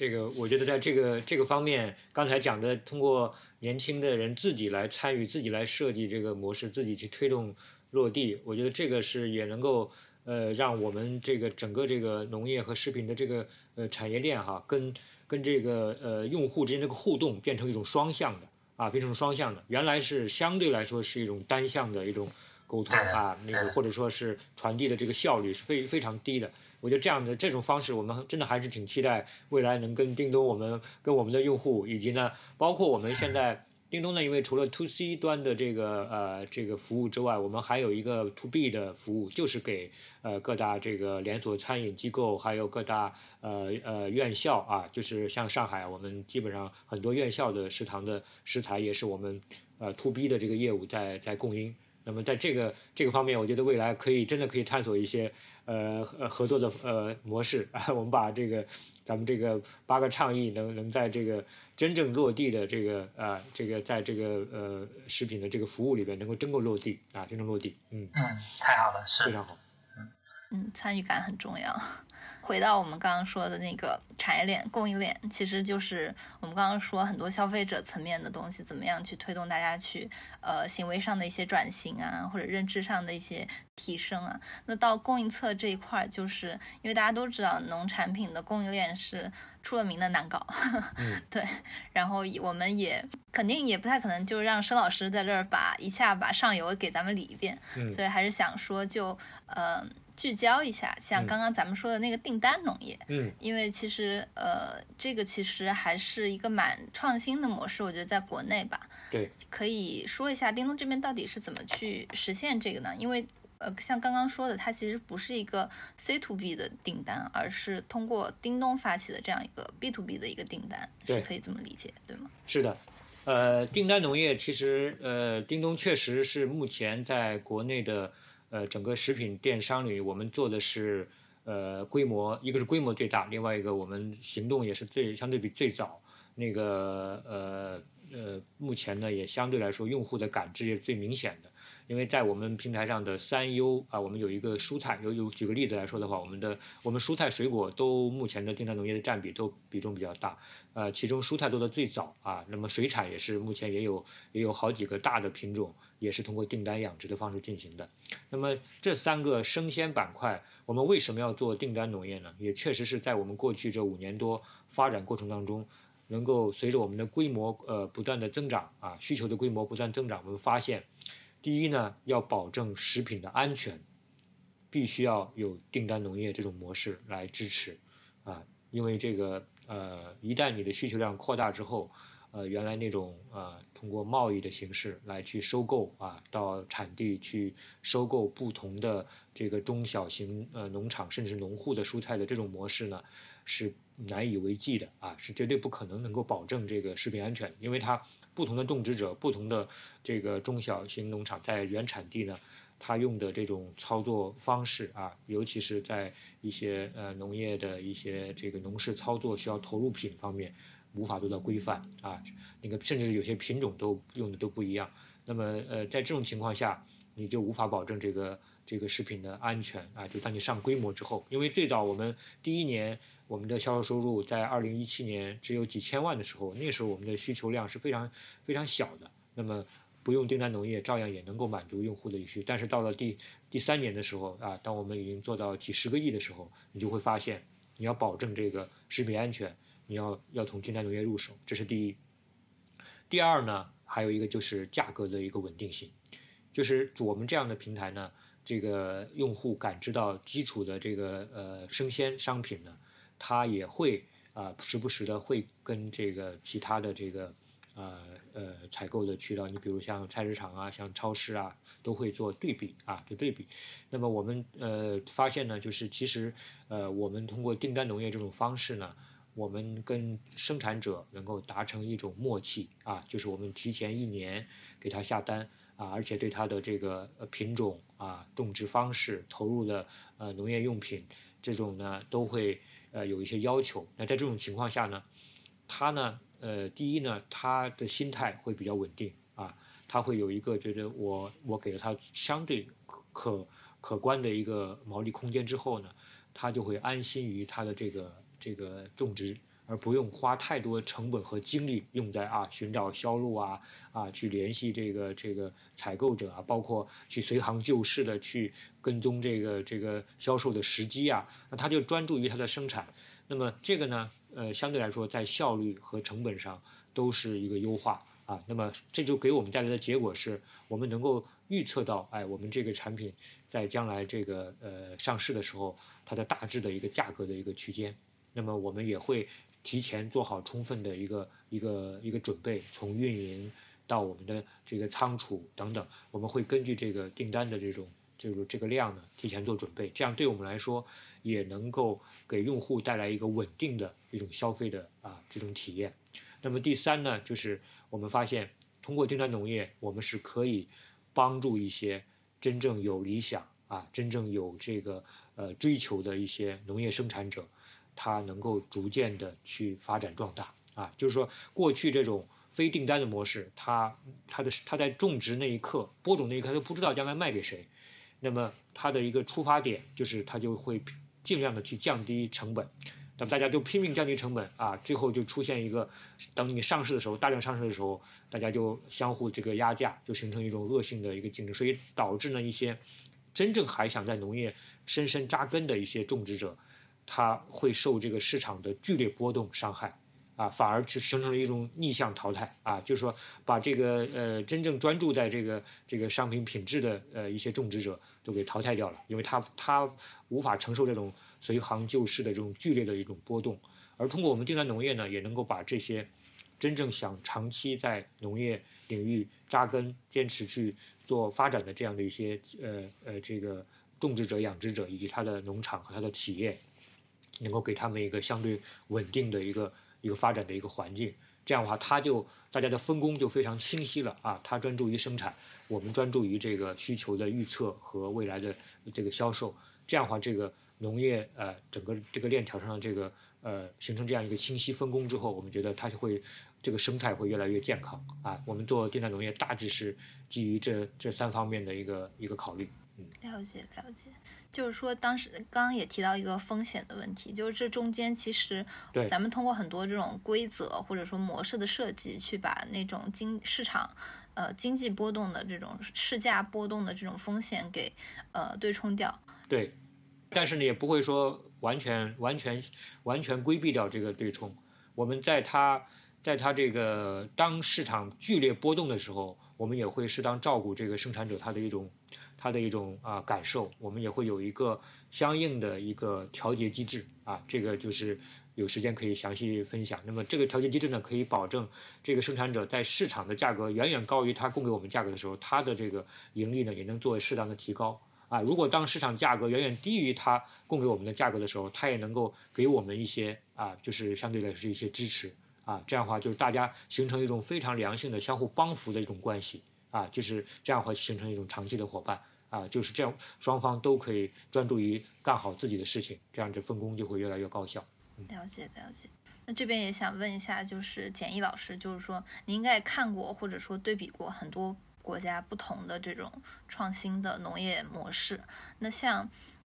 这个我觉得在这个这个方面，刚才讲的通过年轻的人自己来参与、自己来设计这个模式、自己去推动落地，我觉得这个是也能够呃让我们这个整个这个农业和食品的这个呃产业链哈，跟跟这个呃用户之间这个互动变成一种双向的啊，变成双向的。原来是相对来说是一种单向的一种沟通啊，那个或者说是传递的这个效率是非非常低的。我觉得这样的这种方式，我们真的还是挺期待未来能跟叮咚，我们跟我们的用户，以及呢，包括我们现在叮咚呢，因为除了 to C 端的这个呃这个服务之外，我们还有一个 to B 的服务，就是给呃各大这个连锁餐饮机构，还有各大呃呃院校啊，就是像上海，我们基本上很多院校的食堂的食材也是我们呃 to B 的这个业务在在供应。那么在这个这个方面，我觉得未来可以真的可以探索一些。呃呃合作的呃模式。啊，[LAUGHS] 我们把这个咱们这个八个倡议能能在这个真正落地的这个啊这个在这个呃食品的这个服务里边能够真够落地啊真正落地嗯。嗯太好了是。非常好。嗯。嗯参与感很重要。回到我们刚刚说的那个产业链、供应链，其实就是我们刚刚说很多消费者层面的东西，怎么样去推动大家去呃行为上的一些转型啊，或者认知上的一些提升啊。那到供应侧这一块，就是因为大家都知道农产品的供应链是出了名的难搞，[LAUGHS] 对。然后我们也肯定也不太可能就让申老师在这儿把一下把上游给咱们理一遍，所以还是想说就呃。聚焦一下，像刚刚咱们说的那个订单农业，嗯，因为其实呃，这个其实还是一个蛮创新的模式，我觉得在国内吧，对，可以说一下叮咚这边到底是怎么去实现这个呢？因为呃，像刚刚说的，它其实不是一个 C to B 的订单，而是通过叮咚发起的这样一个 B to B 的一个订单，是可以这么理解，对吗？是的，呃，订单农业其实呃，叮咚确实是目前在国内的。呃，整个食品电商里，我们做的是，呃，规模一个是规模最大，另外一个我们行动也是最相对比最早，那个呃呃，目前呢也相对来说用户的感知也最明显的。因为在我们平台上的三优啊，我们有一个蔬菜，有有举个例子来说的话，我们的我们蔬菜水果都目前的订单农业的占比都比重比较大，呃，其中蔬菜做的最早啊，那么水产也是目前也有也有好几个大的品种，也是通过订单养殖的方式进行的。那么这三个生鲜板块，我们为什么要做订单农业呢？也确实是在我们过去这五年多发展过程当中，能够随着我们的规模呃不断的增长啊，需求的规模不断增长，我们发现。第一呢，要保证食品的安全，必须要有订单农业这种模式来支持，啊，因为这个呃，一旦你的需求量扩大之后，呃，原来那种呃，通过贸易的形式来去收购啊，到产地去收购不同的这个中小型呃农场甚至是农户的蔬菜的这种模式呢，是难以为继的啊，是绝对不可能能够保证这个食品安全，因为它。不同的种植者，不同的这个中小型农场在原产地呢，他用的这种操作方式啊，尤其是在一些呃农业的一些这个农事操作需要投入品方面，无法做到规范啊，那个甚至有些品种都用的都不一样。那么呃，在这种情况下，你就无法保证这个这个食品的安全啊。就当你上规模之后，因为最早我们第一年。我们的销售收入在二零一七年只有几千万的时候，那时候我们的需求量是非常非常小的。那么不用订单农业，照样也能够满足用户的需求。但是到了第第三年的时候啊，当我们已经做到几十个亿的时候，你就会发现，你要保证这个食品安全，你要要从订单农业入手，这是第一。第二呢，还有一个就是价格的一个稳定性，就是我们这样的平台呢，这个用户感知到基础的这个呃生鲜商品呢，它也会啊时不时的会跟这个其他的这个呃呃采购的渠道，你比如像菜市场啊、像超市啊，都会做对比啊，做对比。那么我们呃发现呢，就是其实呃我们通过订单农业这种方式呢。我们跟生产者能够达成一种默契啊，就是我们提前一年给他下单啊，而且对他的这个品种啊、种植方式、投入的呃农业用品这种呢，都会呃有一些要求。那在这种情况下呢，他呢呃第一呢，他的心态会比较稳定啊，他会有一个觉得我我给了他相对可可观的一个毛利空间之后呢，他就会安心于他的这个。这个种植，而不用花太多成本和精力用在啊寻找销路啊啊去联系这个这个采购者啊，包括去随行就市的去跟踪这个这个销售的时机啊，那他就专注于他的生产。那么这个呢，呃，相对来说在效率和成本上都是一个优化啊。那么这就给我们带来的结果是，我们能够预测到，哎，我们这个产品在将来这个呃上市的时候，它的大致的一个价格的一个区间。那么我们也会提前做好充分的一个一个一个准备，从运营到我们的这个仓储等等，我们会根据这个订单的这种这个这个量呢，提前做准备，这样对我们来说也能够给用户带来一个稳定的一种消费的啊这种体验。那么第三呢，就是我们发现通过订单农业，我们是可以帮助一些真正有理想啊、真正有这个呃追求的一些农业生产者。它能够逐渐的去发展壮大。啊，就是说过去这种非订单的模式，它它的它在种植那一刻播种那一刻都不知道将来卖给谁，那么它的一个出发点就是它就会尽量的去降低成本，那么大家就拼命降低成本啊，最后就出现一个，等你上市的时候大量上市的时候，大家就相互这个压价，就形成一种恶性的一个竞争，所以导致呢一些真正还想在农业深深扎根的一些种植者。它会受这个市场的剧烈波动伤害，啊，反而去形成了一种逆向淘汰，啊，就是说把这个呃真正专注在这个这个商品品质的呃一些种植者都给淘汰掉了，因为他他无法承受这种随行就市的这种剧烈的一种波动，而通过我们订单农业呢，也能够把这些真正想长期在农业领域扎根、坚持去做发展的这样的一些呃呃这个种植者、养殖者以及他的农场和他的企业。能够给他们一个相对稳定的一个一个发展的一个环境，这样的话，他就大家的分工就非常清晰了啊。他专注于生产，我们专注于这个需求的预测和未来的这个销售。这样的话，这个农业呃整个这个链条上的这个呃形成这样一个清晰分工之后，我们觉得它就会这个生态会越来越健康啊。我们做订单农业大致是基于这这三方面的一个一个考虑。了解了解，就是说，当时刚刚也提到一个风险的问题，就是这中间其实，咱们通过很多这种规则或者说模式的设计，去把那种经市场，呃，经济波动的这种市价波动的这种风险给呃对冲掉。对，但是呢，也不会说完全完全完全规避掉这个对冲。我们在它在它这个当市场剧烈波动的时候，我们也会适当照顾这个生产者他的一种。它的一种啊感受，我们也会有一个相应的一个调节机制啊，这个就是有时间可以详细分享。那么这个调节机制呢，可以保证这个生产者在市场的价格远远高于他供给我们价格的时候，他的这个盈利呢也能做适当的提高啊。如果当市场价格远远低于他供给我们的价格的时候，他也能够给我们一些啊，就是相对来说是一些支持啊。这样的话，就是大家形成一种非常良性的相互帮扶的一种关系啊，就是这样会形成一种长期的伙伴。啊，就是这样，双方都可以专注于干好自己的事情，这样这分工就会越来越高效。了解了解。那这边也想问一下，就是简易老师，就是说您应该也看过或者说对比过很多国家不同的这种创新的农业模式。那像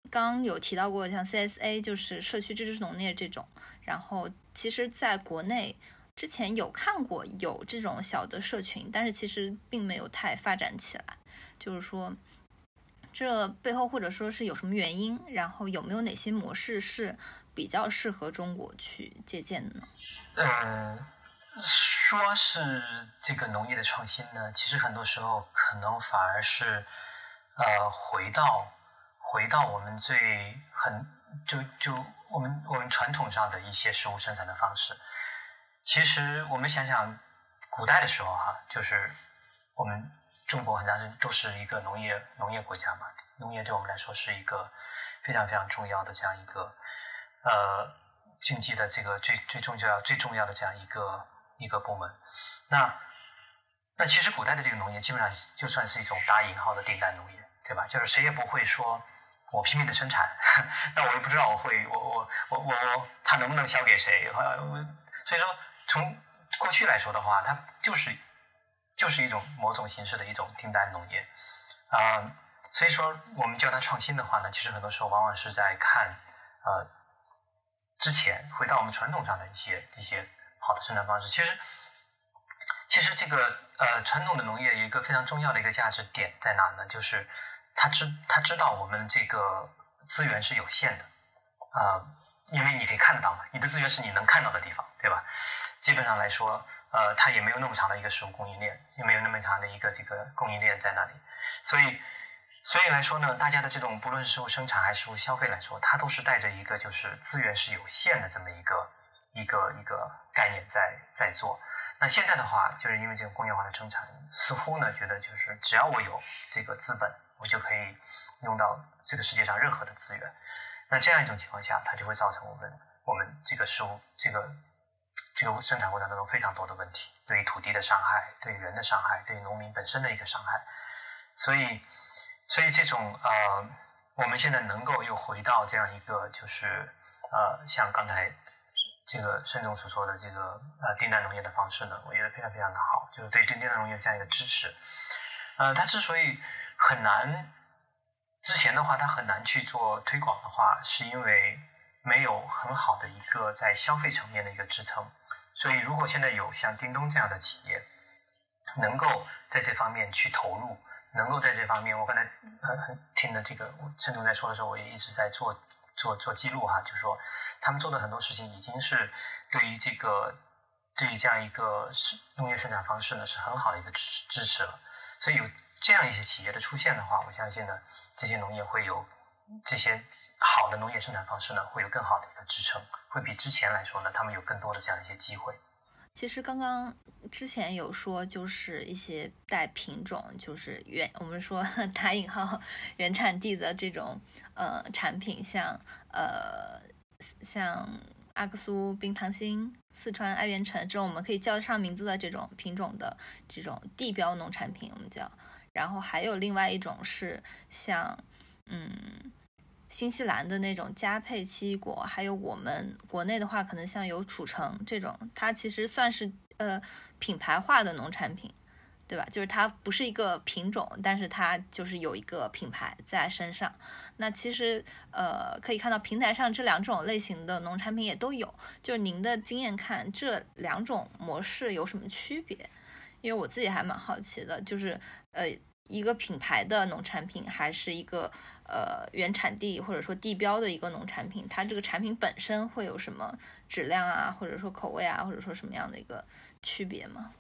刚刚有提到过，像 CSA 就是社区支持农业这种，然后其实在国内之前有看过有这种小的社群，但是其实并没有太发展起来，就是说。这背后或者说是有什么原因？然后有没有哪些模式是比较适合中国去借鉴的呢？嗯，说是这个农业的创新呢，其实很多时候可能反而是呃回到回到我们最很就就我们我们传统上的一些食物生产的方式。其实我们想想，古代的时候哈，就是我们中国很长时间都是一个农业农业国家嘛，农业对我们来说是一个非常非常重要的这样一个呃经济的这个最最重要最重要的这样一个一个部门。那那其实古代的这个农业基本上就算是一种打引号的订单农业，对吧？就是谁也不会说我拼命的生产，[LAUGHS] 那我又不知道我会我我我我我他能不能销给谁，我所以说。从过去来说的话，它就是就是一种某种形式的一种订单农业啊，所以说我们叫它创新的话呢，其实很多时候往往是在看呃之前回到我们传统上的一些一些好的生产方式。其实其实这个呃传统的农业有一个非常重要的一个价值点在哪呢？就是他知他知道我们这个资源是有限的啊，因为你可以看得到嘛，你的资源是你能看到的地方，对吧？基本上来说，呃，它也没有那么长的一个食物供应链，也没有那么长的一个这个供应链在那里，所以，所以来说呢，大家的这种不论是生产还是消费来说，它都是带着一个就是资源是有限的这么一个一个一个概念在在做。那现在的话，就是因为这个工业化的生产，似乎呢觉得就是只要我有这个资本，我就可以用到这个世界上任何的资源。那这样一种情况下，它就会造成我们我们这个食物这个。这个生产过程当中非常多的问题，对于土地的伤害，对人的伤害，对农民本身的一个伤害，所以，所以这种呃，我们现在能够又回到这样一个，就是呃，像刚才这个孙总所说的这个呃订单农业的方式呢，我觉得非常非常的好，就是对订单农业这样一个支持。呃，它之所以很难，之前的话它很难去做推广的话，是因为没有很好的一个在消费层面的一个支撑。所以，如果现在有像叮咚这样的企业，能够在这方面去投入，能够在这方面，我刚才很很听的这个陈总在说的时候，我也一直在做做做记录哈，就是说他们做的很多事情已经是对于这个对于这样一个农业生产方式呢是很好的一个支支持了。所以有这样一些企业的出现的话，我相信呢，这些农业会有。这些好的农业生产方式呢，会有更好的一个支撑，会比之前来说呢，他们有更多的这样一些机会。其实刚刚之前有说，就是一些带品种，就是原我们说 [LAUGHS] 打引号原产地的这种呃产品，像呃像阿克苏冰糖心、四川爱媛橙这种我们可以叫得上名字的这种品种的这种地标农产品，我们叫。然后还有另外一种是像嗯。新西兰的那种加配奇异果，还有我们国内的话，可能像有褚橙这种，它其实算是呃品牌化的农产品，对吧？就是它不是一个品种，但是它就是有一个品牌在身上。那其实呃可以看到平台上这两种类型的农产品也都有。就是您的经验看，这两种模式有什么区别？因为我自己还蛮好奇的，就是呃。一个品牌的农产品，还是一个呃原产地或者说地标的一个农产品，它这个产品本身会有什么质量啊，或者说口味啊，或者说什么样的一个区别吗？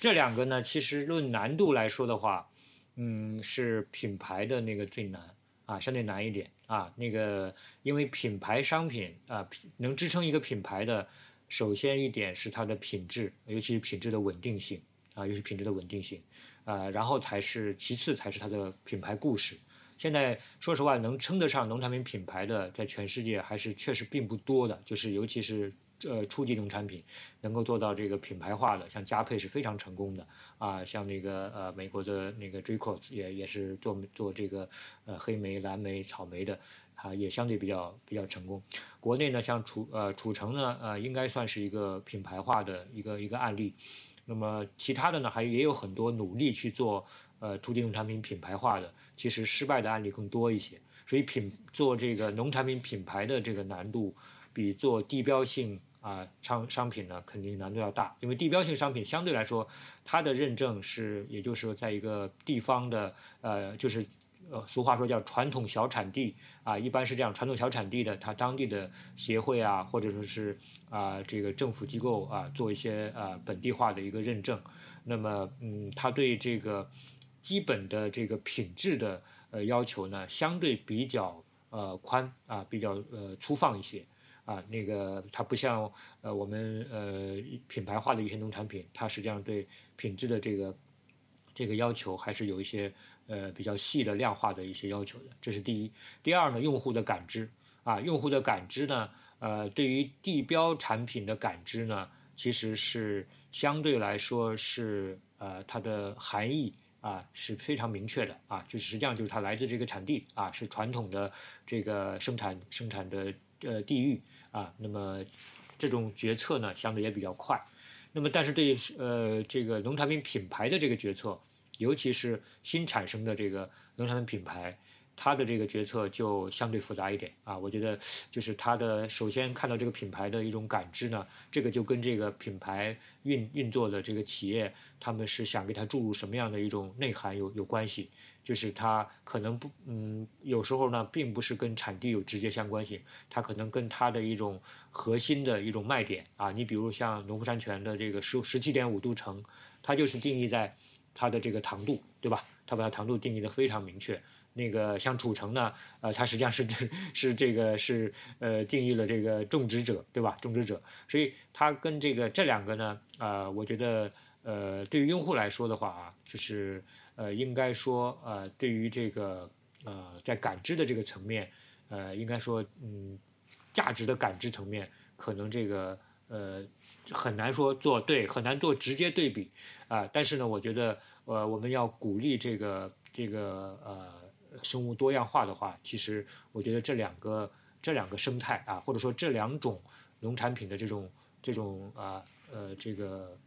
这两个呢，其实论难度来说的话，嗯，是品牌的那个最难啊，相对难一点啊。那个因为品牌商品啊，能支撑一个品牌的，首先一点是它的品质，尤其是品质的稳定性啊，尤其品质的稳定性。啊，然后才是其次才是它的品牌故事。现在说实话，能称得上农产品品牌的，在全世界还是确实并不多的。就是尤其是呃初级农产品，能够做到这个品牌化的，像佳沛是非常成功的啊。像那个呃美国的那个 Dracos 也也是做做这个呃黑莓、蓝莓、草莓的啊，也相对比较比较成功。国内呢，像褚呃褚橙呢，呃应该算是一个品牌化的一个一个案例。那么其他的呢，还也有很多努力去做，呃，初级农产品品牌化的，其实失败的案例更多一些。所以品做这个农产品品牌的这个难度，比做地标性啊商商品呢，肯定难度要大。因为地标性商品相对来说，它的认证是，也就是说，在一个地方的，呃，就是呃，俗话说叫传统小产地啊，一般是这样，传统小产地的，它当地的协会啊，或者说是啊这个政府机构啊，做一些啊本地化的一个认证，那么嗯，它对这个基本的这个品质的呃要求呢，相对比较呃宽啊，比较呃粗放一些啊，那个它不像呃我们呃品牌化的一些农产品，它实际上对品质的这个这个要求还是有一些。呃，比较细的量化的一些要求的，这是第一。第二呢，用户的感知啊，用户的感知呢，呃，对于地标产品的感知呢，其实是相对来说是呃，它的含义啊是非常明确的啊，就实际上就是它来自这个产地啊，是传统的这个生产生产的呃地域啊，那么这种决策呢，相对也比较快。那么，但是对呃这个农产品品牌的这个决策。尤其是新产生的这个农产品品牌，他的这个决策就相对复杂一点啊。我觉得就是它的首先看到这个品牌的一种感知呢，这个就跟这个品牌运运作的这个企业，他们是想给它注入什么样的一种内涵有有关系。就是它可能不嗯，有时候呢，并不是跟产地有直接相关性，它可能跟它的一种核心的一种卖点啊。你比如像农夫山泉的这个十十七点五度橙，它就是定义在。它的这个糖度，对吧？它把它糖度定义的非常明确。那个像贮城呢，呃，它实际上是是这个是呃定义了这个种植者，对吧？种植者，所以它跟这个这两个呢，啊，我觉得呃，对于用户来说的话啊，就是呃，应该说呃，对于这个呃，在感知的这个层面，呃，应该说嗯，价值的感知层面，可能这个。呃，很难说做对，很难做直接对比啊。但是呢，我觉得呃，我们要鼓励这个这个呃生物多样化的话，其实我觉得这两个这两个生态啊，或者说这两种农产品的这种这种啊呃这个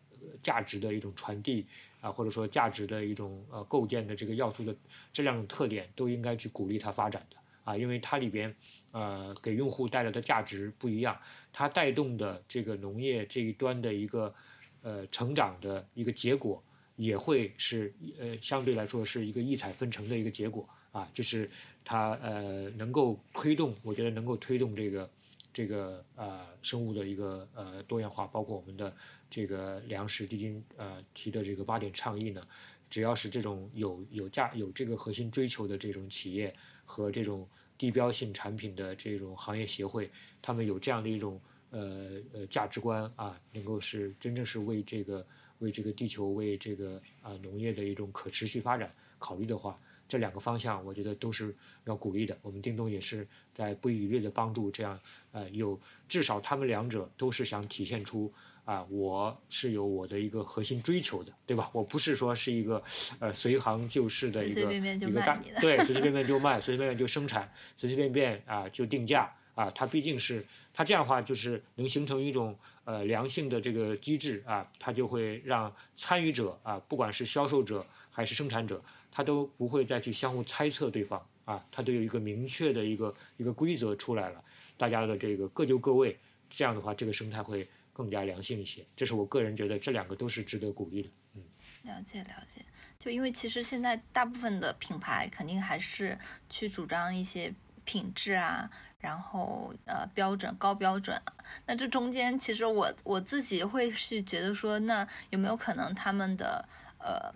价值的一种传递啊，或者说价值的一种呃构建的这个要素的这两种特点，都应该去鼓励它发展的啊，因为它里边。呃，给用户带来的价值不一样，它带动的这个农业这一端的一个呃成长的一个结果，也会是呃相对来说是一个异彩纷呈的一个结果啊，就是它呃能够推动，我觉得能够推动这个这个呃生物的一个呃多样化，包括我们的这个粮食基金呃提的这个八点倡议呢，只要是这种有有价有这个核心追求的这种企业和这种。地标性产品的这种行业协会，他们有这样的一种呃呃价值观啊，能够是真正是为这个为这个地球为这个啊农业的一种可持续发展考虑的话，这两个方向我觉得都是要鼓励的。我们叮咚也是在不遗余力的帮助这样呃有至少他们两者都是想体现出。啊，我是有我的一个核心追求的，对吧？我不是说是一个，呃，随行就市的一个一个大，对，随随便便就卖，随随便便就生产，随随便便啊就定价啊。它毕竟是，它这样的话就是能形成一种呃良性的这个机制啊，它就会让参与者啊，不管是销售者还是生产者，他都不会再去相互猜测对方啊，他都有一个明确的一个一个规则出来了，大家的这个各就各位，这样的话这个生态会。更加良性一些，这是我个人觉得这两个都是值得鼓励的。嗯，了解了解。就因为其实现在大部分的品牌肯定还是去主张一些品质啊，然后呃标准高标准。那这中间其实我我自己会是觉得说，那有没有可能他们的呃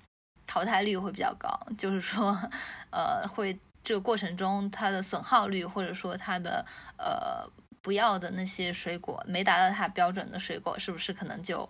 淘汰率会比较高？就是说呃会这个过程中它的损耗率，或者说它的呃。不要的那些水果没达到它标准的水果，是不是可能就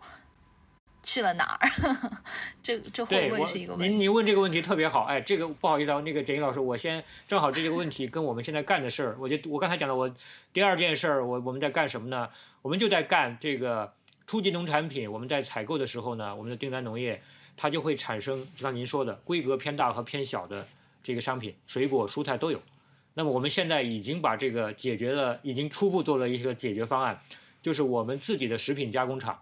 去了哪儿？[LAUGHS] 这这会不会是一个问题？您您问这个问题特别好，哎，这个不好意思啊，那个简一老师，我先正好这个问题跟我们现在干的事儿，我就我刚才讲了，我第二件事儿，我我们在干什么呢？我们就在干这个初级农产品，我们在采购的时候呢，我们的订单农业它就会产生，就像您说的，规格偏大和偏小的这个商品，水果蔬菜都有。那么我们现在已经把这个解决了，已经初步做了一个解决方案，就是我们自己的食品加工厂。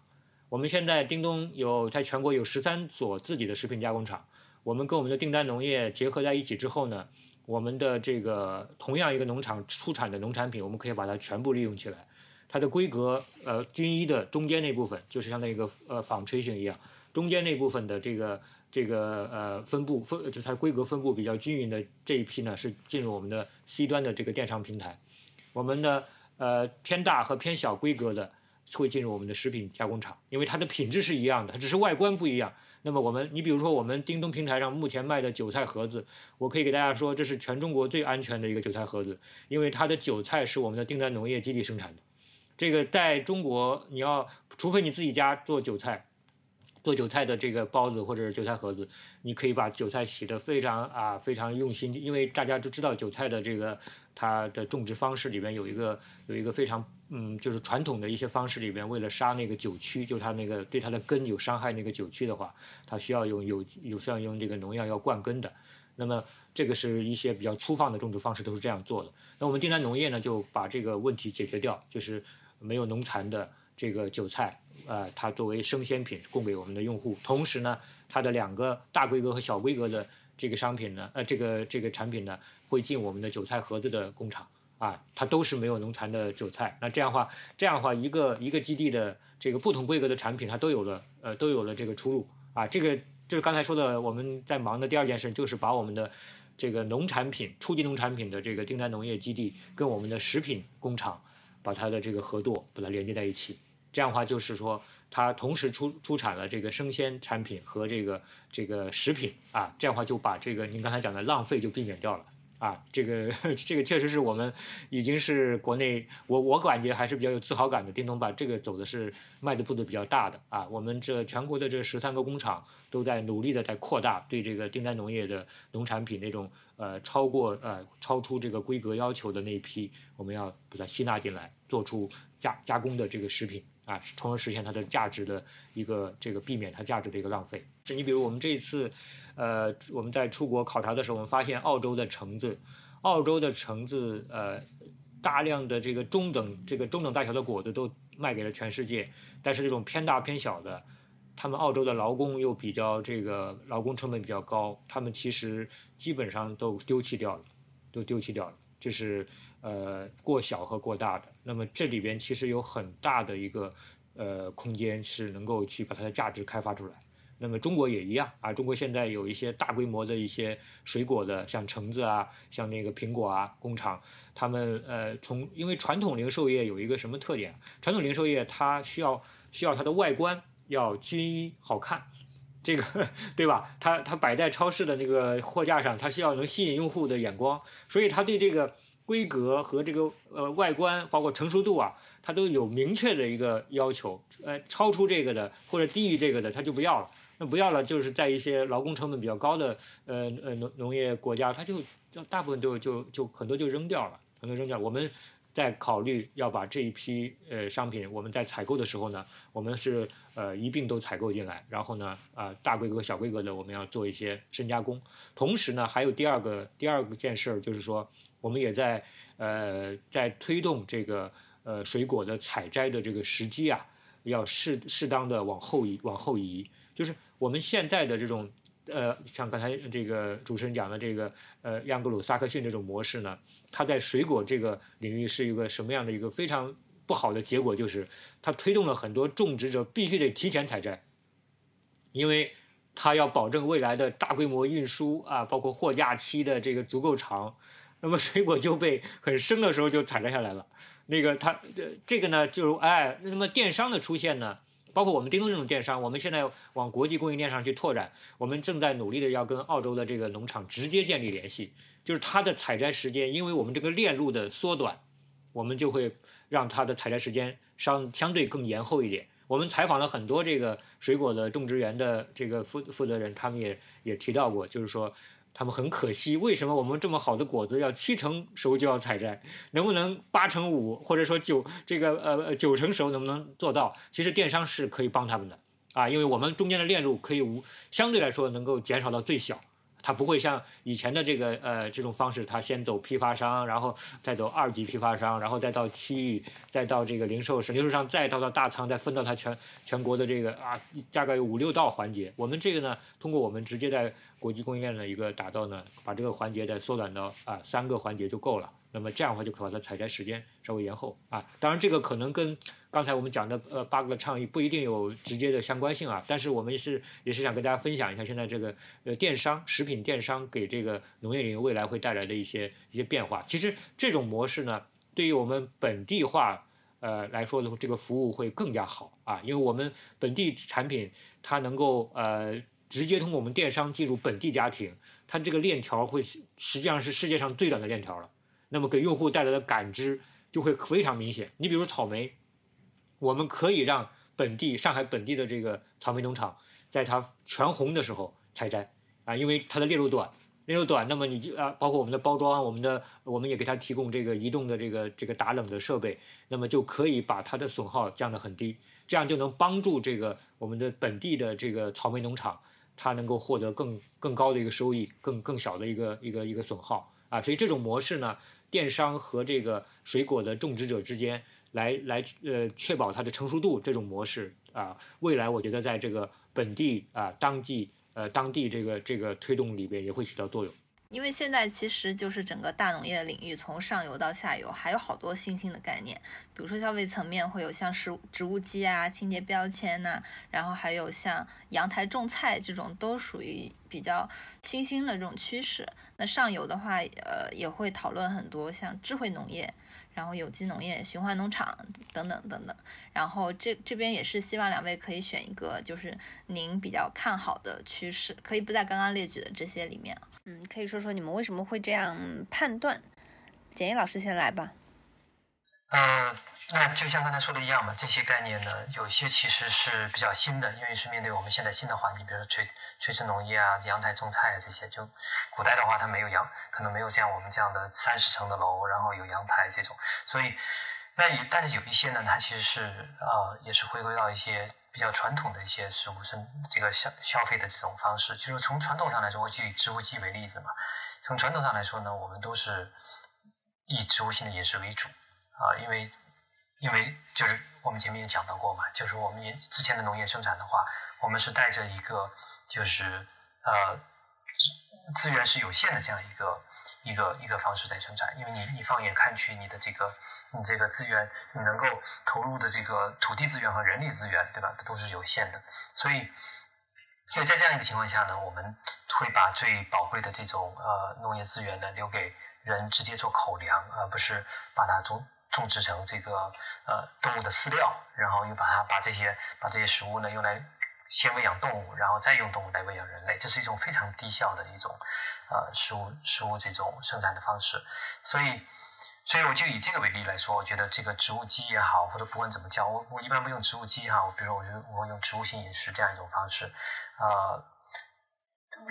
我们现在叮咚有在全国有十三所自己的食品加工厂。我们跟我们的订单农业结合在一起之后呢，我们的这个同样一个农场出产的农产品，我们可以把它全部利用起来。它的规格呃均一的中间那部分，就是像那个呃纺锤形一样，中间那部分的这个这个呃分布分就它规格分布比较均匀的这一批呢，是进入我们的 C 端的这个电商平台。我们的呃偏大和偏小规格的会进入我们的食品加工厂，因为它的品质是一样的，它只是外观不一样。那么我们，你比如说我们叮咚平台上目前卖的韭菜盒子，我可以给大家说，这是全中国最安全的一个韭菜盒子，因为它的韭菜是我们的订单农业基地生产的。这个在中国，你要除非你自己家做韭菜。做韭菜的这个包子或者是韭菜盒子，你可以把韭菜洗得非常啊非常用心，因为大家都知道韭菜的这个它的种植方式里边有一个有一个非常嗯就是传统的一些方式里边，为了杀那个韭蛆，就它那个对它的根有伤害那个韭蛆的话，它需要用有有需要用这个农药要灌根的。那么这个是一些比较粗放的种植方式都是这样做的。那我们订单农业呢就把这个问题解决掉，就是没有农残的。这个韭菜，呃，它作为生鲜品供给我们的用户。同时呢，它的两个大规格和小规格的这个商品呢，呃，这个这个产品呢，会进我们的韭菜盒子的工厂啊，它都是没有农残的韭菜。那这样的话，这样的话，一个一个基地的这个不同规格的产品，它都有了，呃，都有了这个出入啊。这个就是刚才说的，我们在忙的第二件事，就是把我们的这个农产品、初级农产品的这个订单农业基地跟我们的食品工厂，把它的这个合作把它连接在一起。这样的话，就是说，它同时出出产了这个生鲜产品和这个这个食品啊，这样的话就把这个您刚才讲的浪费就避免掉了啊。这个 [LAUGHS] 这个确实是我们已经是国内，我我感觉还是比较有自豪感的。叮咚把这个走的是迈的步子比较大的啊。我们这全国的这十三个工厂都在努力的在扩大对这个订单农业的农产品那种呃超过呃超出这个规格要求的那一批，我们要把它吸纳进来，做出加加工的这个食品。啊，从而实现它的价值的一个这个避免它价值的一个浪费。就你比如我们这一次，呃，我们在出国考察的时候，我们发现澳洲的橙子，澳洲的橙子，呃，大量的这个中等这个中等大小的果子都卖给了全世界，但是这种偏大偏小的，他们澳洲的劳工又比较这个劳工成本比较高，他们其实基本上都丢弃掉了，都丢弃掉了。就是呃过小和过大的，那么这里边其实有很大的一个呃空间是能够去把它的价值开发出来。那么中国也一样啊，中国现在有一些大规模的一些水果的，像橙子啊，像那个苹果啊工厂，他们呃从因为传统零售业有一个什么特点？传统零售业它需要需要它的外观要均一好看，这个对吧？它它摆在超市的那个货架上，它需要能吸引用户的眼光，所以它对这个规格和这个呃外观，包括成熟度啊，它都有明确的一个要求。呃，超出这个的或者低于这个的，它就不要了。那不要了，就是在一些劳工成本比较高的呃呃农农业国家，它就大部分都就就很多就扔掉了，很多扔掉。我们在考虑要把这一批呃商品，我们在采购的时候呢，我们是呃一并都采购进来，然后呢啊大规格、小规格的我们要做一些深加工。同时呢，还有第二个第二个件事儿，就是说我们也在呃在推动这个呃水果的采摘的这个时机啊，要适适当的往后移往后移，就是。我们现在的这种，呃，像刚才这个主持人讲的这个，呃，央格鲁萨克逊这种模式呢，它在水果这个领域是一个什么样的一个非常不好的结果？就是它推动了很多种植者必须得提前采摘，因为它要保证未来的大规模运输啊，包括货架期的这个足够长，那么水果就被很生的时候就采摘下来了。那个它这这个呢，就哎，那么电商的出现呢？包括我们叮咚这种电商，我们现在往国际供应链上去拓展，我们正在努力的要跟澳洲的这个农场直接建立联系，就是它的采摘时间，因为我们这个链路的缩短，我们就会让它的采摘时间相相对更延后一点。我们采访了很多这个水果的种植园的这个负负责人，他们也也提到过，就是说。他们很可惜，为什么我们这么好的果子要七成熟就要采摘？能不能八成五，或者说九这个呃九成熟能不能做到？其实电商是可以帮他们的啊，因为我们中间的链路可以无相对来说能够减少到最小。它不会像以前的这个呃这种方式，它先走批发商，然后再走二级批发商，然后再到区域，再到这个零售商零售商，再到到大仓，再分到它全全国的这个啊大概有五六道环节。我们这个呢，通过我们直接在国际供应链的一个打造呢，把这个环节再缩短到啊三个环节就够了。那么这样的话就可把它采摘时间稍微延后啊。当然，这个可能跟刚才我们讲的呃八个倡议不一定有直接的相关性啊。但是我们是也是想跟大家分享一下现在这个呃电商食品电商给这个农业领域未来会带来的一些一些变化。其实这种模式呢，对于我们本地化呃来说的这个服务会更加好啊，因为我们本地产品它能够呃直接通过我们电商进入本地家庭，它这个链条会实际上是世界上最短的链条了。那么给用户带来的感知就会非常明显。你比如草莓，我们可以让本地上海本地的这个草莓农场，在它全红的时候采摘啊，因为它的链路短，链路短，那么你就啊，包括我们的包装，我们的我们也给它提供这个移动的这个这个打冷的设备，那么就可以把它的损耗降得很低，这样就能帮助这个我们的本地的这个草莓农场，它能够获得更更高的一个收益，更更小的一个一个一个损耗啊，所以这种模式呢。电商和这个水果的种植者之间来来呃确保它的成熟度这种模式啊，未来我觉得在这个本地啊当地呃当地这个这个推动里边也会起到作用。因为现在其实就是整个大农业的领域，从上游到下游还有好多新兴的概念，比如说消费层面会有像食植物基啊、清洁标签呐，然后还有像阳台种菜这种，都属于比较新兴的这种趋势。那上游的话，呃，也会讨论很多像智慧农业。然后有机农业、循环农场等等等等，然后这这边也是希望两位可以选一个，就是您比较看好的趋势，可以不在刚刚列举的这些里面。嗯，可以说说你们为什么会这样判断？简易老师先来吧。嗯。那就像刚才说的一样嘛，这些概念呢，有些其实是比较新的，因为是面对我们现在新的环境，比如说垂垂直农业啊、阳台种菜啊这些。就古代的话，它没有阳，可能没有像我们这样的三十层的楼，然后有阳台这种。所以，那但是有一些呢，它其实是呃，也是回归到一些比较传统的一些食物生这个消消费的这种方式。就是从传统上来说，我就以植物基为例子嘛。从传统上来说呢，我们都是以植物性的饮食为主啊，因为。因为就是我们前面也讲到过嘛，就是我们之前的农业生产的话，我们是带着一个就是呃资源是有限的这样一个一个一个方式在生产。因为你你放眼看去，你的这个你这个资源你能够投入的这个土地资源和人力资源，对吧？这都是有限的。所以，所以在这样一个情况下呢，我们会把最宝贵的这种呃农业资源呢留给人直接做口粮，而不是把它种。种植成这个呃动物的饲料，然后又把它把这些把这些食物呢用来先喂养动物，然后再用动物来喂养人类，这是一种非常低效的一种呃食物食物这种生产的方式。所以，所以我就以这个为例来说，我觉得这个植物基也好，或者不管怎么叫，我我一般不用植物基哈，我比如说我就我用植物性饮食这样一种方式，呃，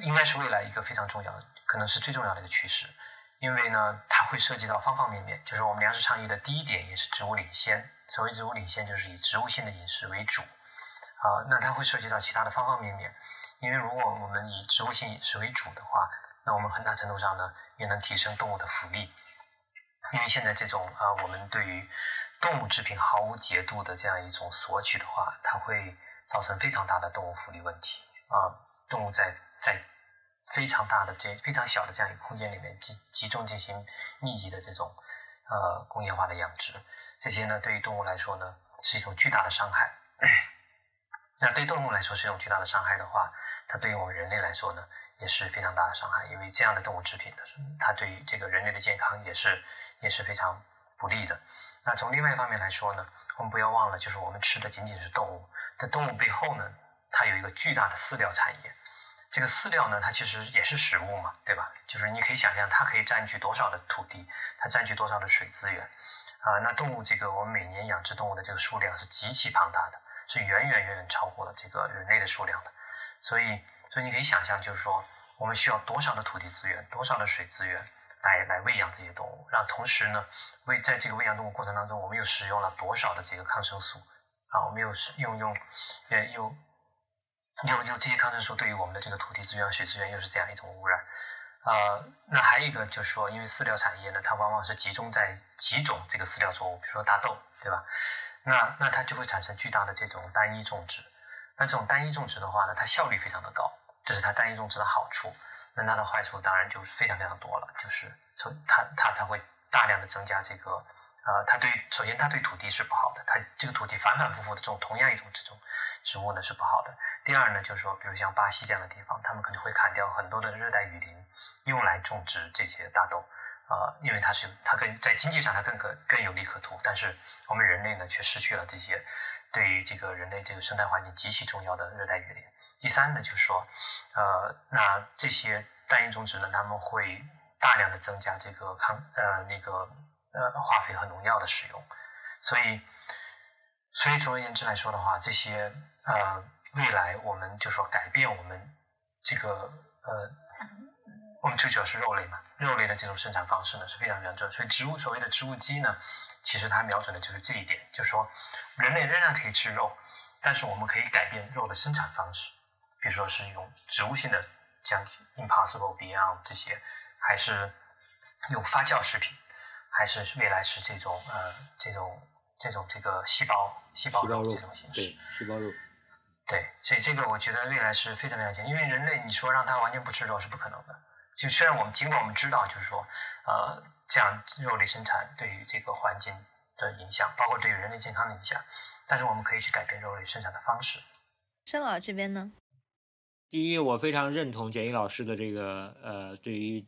应该是未来一个非常重要，可能是最重要的一个趋势。因为呢，它会涉及到方方面面，就是我们粮食倡议的第一点也是植物领先。所谓植物领先，就是以植物性的饮食为主，啊，那它会涉及到其他的方方面面。因为如果我们以植物性饮食为主的话，那我们很大程度上呢，也能提升动物的福利。因为现在这种啊，我们对于动物制品毫无节度的这样一种索取的话，它会造成非常大的动物福利问题啊，动物在在。非常大的这非常小的这样一个空间里面集集中进行密集的这种呃工业化的养殖，这些呢对于动物来说呢是一种巨大的伤害。那对动物来说是一种巨大的伤害的话，它对于我们人类来说呢也是非常大的伤害，因为这样的动物制品呢，它对于这个人类的健康也是也是非常不利的。那从另外一方面来说呢，我们不要忘了，就是我们吃的仅仅是动物，在动物背后呢，它有一个巨大的饲料产业。这个饲料呢，它其实也是食物嘛，对吧？就是你可以想象，它可以占据多少的土地，它占据多少的水资源，啊，那动物这个我们每年养殖动物的这个数量是极其庞大的，是远远远远超过了这个人类的数量的。所以，所以你可以想象，就是说，我们需要多少的土地资源，多少的水资源来来喂养这些动物，然后同时呢，喂在这个喂养动物过程当中，我们又使用了多少的这个抗生素啊？我们又是用用，呃，又。有有这些抗生素对于我们的这个土地资源、水资源又是这样一种污染，呃，那还有一个就是说，因为饲料产业呢，它往往是集中在几种这个饲料作物，比如说大豆，对吧？那那它就会产生巨大的这种单一种植。那这种单一种植的话呢，它效率非常的高，这是它单一种植的好处。那它的坏处当然就是非常非常多了，就是从它它它会大量的增加这个。呃，它对首先它对土地是不好的，它这个土地反反复复的种同样一种这种植物呢是不好的。第二呢，就是说，比如像巴西这样的地方，他们可能会砍掉很多的热带雨林，用来种植这些大豆，啊，因为它是它跟在经济上它更可更有利可图。但是我们人类呢却失去了这些对于这个人类这个生态环境极其重要的热带雨林。第三呢，就是说，呃，那这些单一种植呢，他们会大量的增加这个抗呃那个。呃，化肥和农药的使用，所以，所以总而言之来说的话，这些呃，未来我们就说改变我们这个呃，我们最主要是肉类嘛，肉类的这种生产方式呢是非常非常重要。所以植物所谓的植物基呢，其实它瞄准的就是这一点，就是说人类仍然可以吃肉，但是我们可以改变肉的生产方式，比如说是用植物性的像 Impossible Beyond 这些，还是用发酵食品。还是未来是这种呃这种这种这个细胞细胞肉这种形式，细胞肉，对，所以这个我觉得未来是非常非常强，因为人类你说让他完全不吃肉是不可能的。就虽然我们尽管我们知道，就是说呃这样肉类生产对于这个环境的影响，包括对于人类健康的影响，但是我们可以去改变肉类生产的方式。申老这边呢？第一，我非常认同简一老师的这个呃对于。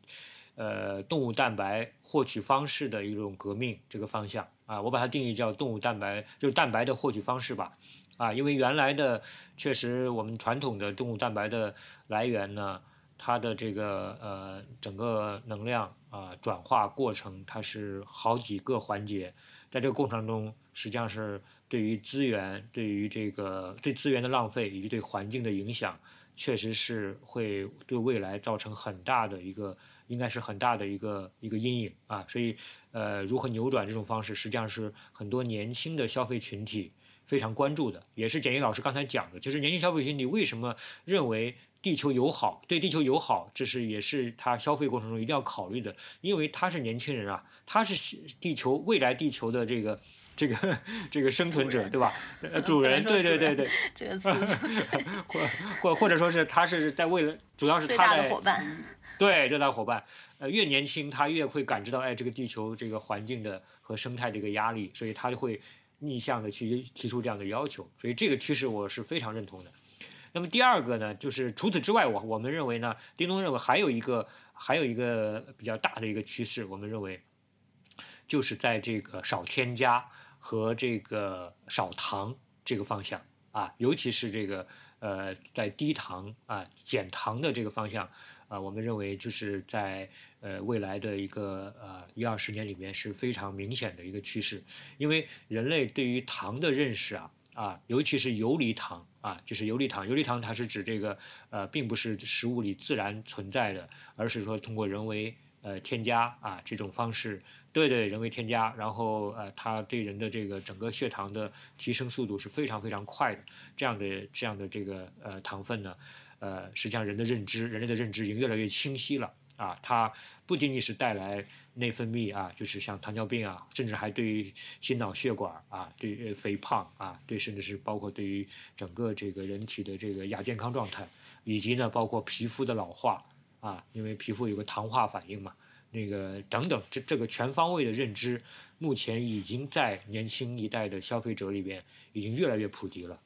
呃，动物蛋白获取方式的一种革命，这个方向啊，我把它定义叫动物蛋白，就是蛋白的获取方式吧，啊，因为原来的确实我们传统的动物蛋白的来源呢，它的这个呃整个能量啊转化过程，它是好几个环节，在这个过程中，实际上是对于资源、对于这个对资源的浪费以及对环境的影响，确实是会对未来造成很大的一个。应该是很大的一个一个阴影啊，所以，呃，如何扭转这种方式，实际上是很多年轻的消费群体非常关注的，也是简一老师刚才讲的，就是年轻消费群体为什么认为地球友好，对地球友好，这是也是他消费过程中一定要考虑的，因为他是年轻人啊，他是地球未来地球的这个这个这个生存者，对吧？主人，[LAUGHS] 对对对对，这个词，[LAUGHS] 或或或者说是他是在为了，主要是他的伙伴。对，这大伙伴，呃，越年轻他越会感知到，哎，这个地球这个环境的和生态的一个压力，所以他就会逆向的去提出这样的要求，所以这个趋势我是非常认同的。那么第二个呢，就是除此之外，我我们认为呢，叮咚认为还有一个还有一个比较大的一个趋势，我们认为就是在这个少添加和这个少糖这个方向啊，尤其是这个呃在低糖啊减糖的这个方向。啊，我们认为就是在呃未来的一个呃一二十年里面是非常明显的一个趋势，因为人类对于糖的认识啊啊，尤其是游离糖啊，就是游离糖，游离糖它是指这个呃并不是食物里自然存在的，而是说通过人为呃添加啊这种方式，对对，人为添加，然后呃它对人的这个整个血糖的提升速度是非常非常快的，这样的这样的这个呃糖分呢。呃，实际上人的认知，人类的认知已经越来越清晰了啊！它不仅仅是带来内分泌啊，就是像糖尿病啊，甚至还对于心脑血管啊，对肥胖啊，对，甚至是包括对于整个这个人体的这个亚健康状态，以及呢，包括皮肤的老化啊，因为皮肤有个糖化反应嘛，那个等等，这这个全方位的认知，目前已经在年轻一代的消费者里边已经越来越普及了。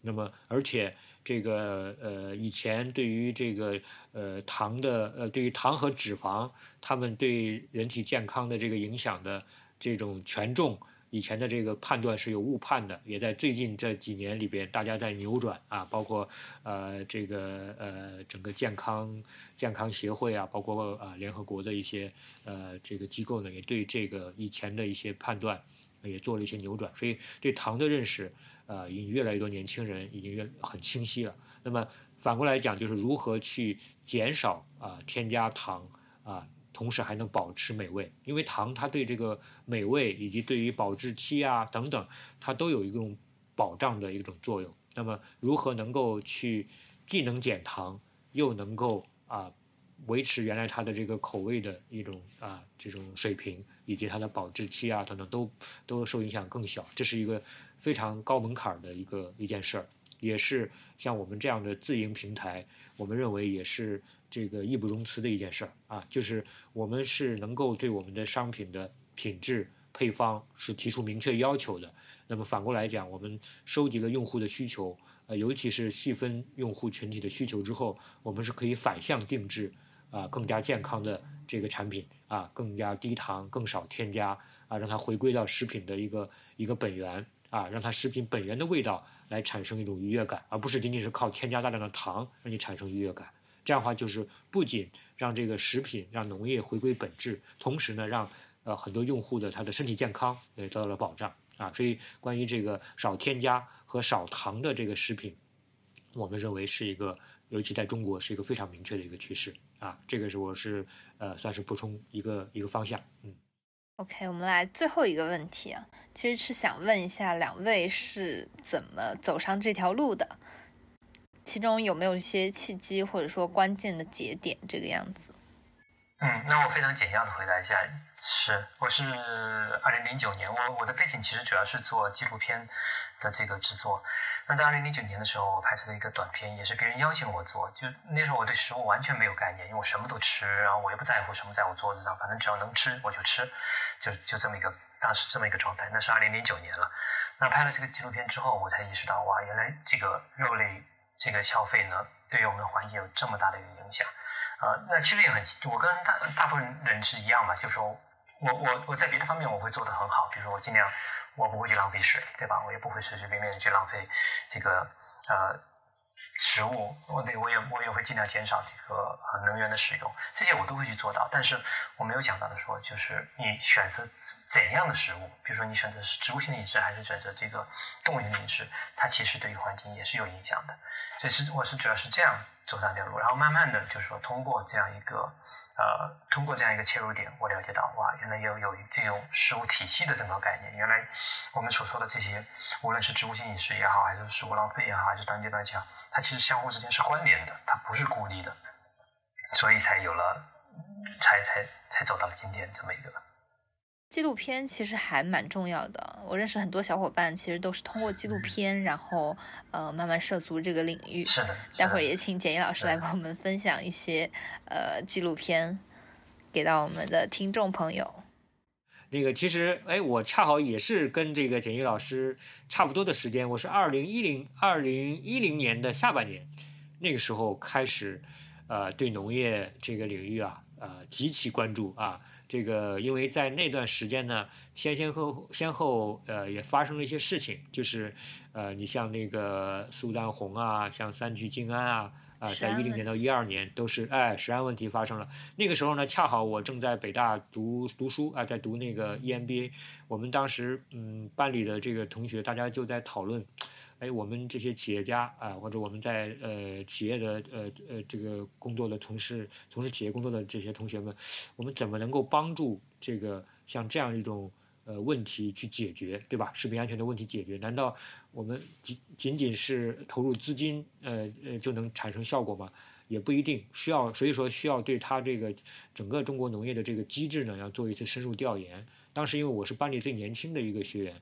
那么，而且。这个呃，以前对于这个呃糖的呃，对于糖和脂肪，他们对人体健康的这个影响的这种权重，以前的这个判断是有误判的，也在最近这几年里边，大家在扭转啊，包括呃这个呃整个健康健康协会啊，包括啊联合国的一些呃这个机构呢，也对这个以前的一些判断也做了一些扭转，所以对糖的认识。啊，已经越来越多年轻人已经越很清晰了。那么反过来讲，就是如何去减少啊添加糖啊，同时还能保持美味。因为糖它对这个美味以及对于保质期啊等等，它都有一种保障的一种作用。那么如何能够去既能减糖，又能够啊维持原来它的这个口味的一种啊这种水平，以及它的保质期啊等等都都受影响更小，这是一个。非常高门槛的一个一件事儿，也是像我们这样的自营平台，我们认为也是这个义不容辞的一件事儿啊。就是我们是能够对我们的商品的品质、配方是提出明确要求的。那么反过来讲，我们收集了用户的需求，呃，尤其是细分用户群体的需求之后，我们是可以反向定制啊更加健康的这个产品啊，更加低糖、更少添加啊，让它回归到食品的一个一个本源啊，让它食品本源的味道来产生一种愉悦感，而不是仅仅是靠添加大量的糖让你产生愉悦感。这样的话，就是不仅让这个食品、让农业回归本质，同时呢，让呃很多用户的他的身体健康也得到了保障啊。所以，关于这个少添加和少糖的这个食品，我们认为是一个，尤其在中国是一个非常明确的一个趋势啊。这个是我是呃算是补充一个一个方向，嗯。OK，我们来最后一个问题啊，其实是想问一下两位是怎么走上这条路的。其中有没有一些契机或者说关键的节点这个样子？嗯，那我非常简要的回答一下，是我是二零零九年，我我的背景其实主要是做纪录片的这个制作。那在二零零九年的时候，我拍摄了一个短片，也是别人邀请我做。就那时候我对食物完全没有概念，因为我什么都吃，然后我也不在乎什么在我桌子上，反正只要能吃我就吃，就就这么一个当时这么一个状态。那是二零零九年了。那拍了这个纪录片之后，我才意识到，哇，原来这个肉类。这个消费呢，对于我们的环境有这么大的一个影响，啊，那其实也很，我跟大大部分人是一样嘛，就是说我我我在别的方面我会做得很好，比如说我尽量我不会去浪费水，对吧？我也不会随随便便去浪费这个呃。食物，我得我也我也会尽量减少这个呃能源的使用，这些我都会去做到。但是我没有想到的说，就是你选择怎样的食物，比如说你选择是植物性的饮食，还是选择这个动物性的饮食，它其实对于环境也是有影响的。所以是我是主要是这样。走上这条路，然后慢慢的就是说，通过这样一个，呃，通过这样一个切入点，我了解到，哇，原来有有这种食物体系的这个概念。原来我们所说的这些，无论是植物性饮食也好，还是食物浪费也好，还是单阶段也好，它其实相互之间是关联的，它不是孤立的，所以才有了，才才才走到了今天这么一个。纪录片其实还蛮重要的。我认识很多小伙伴，其实都是通过纪录片，然后呃慢慢涉足这个领域。是的。待会儿也请简一老师来跟我们分享一些呃纪录片，给到我们的听众朋友。那个其实哎，我恰好也是跟这个简一老师差不多的时间，我是二零一零二零一零年的下半年，那个时候开始呃对农业这个领域啊呃极其关注啊。这个，因为在那段时间呢，先先后先后，呃，也发生了一些事情，就是，呃，你像那个苏丹红啊，像三聚氰胺啊，啊，在一零年到一二年都是，哎，食安问题发生了。那个时候呢，恰好我正在北大读读书啊，在读那个 EMBA，我们当时，嗯，班里的这个同学，大家就在讨论。哎，我们这些企业家啊，或者我们在呃企业的呃呃这个工作的同事，从事企业工作的这些同学们，我们怎么能够帮助这个像这样一种呃问题去解决，对吧？食品安全的问题解决，难道我们仅仅仅是投入资金呃呃就能产生效果吗？也不一定，需要所以说需要对他这个整个中国农业的这个机制呢，要做一次深入调研。当时因为我是班里最年轻的一个学员，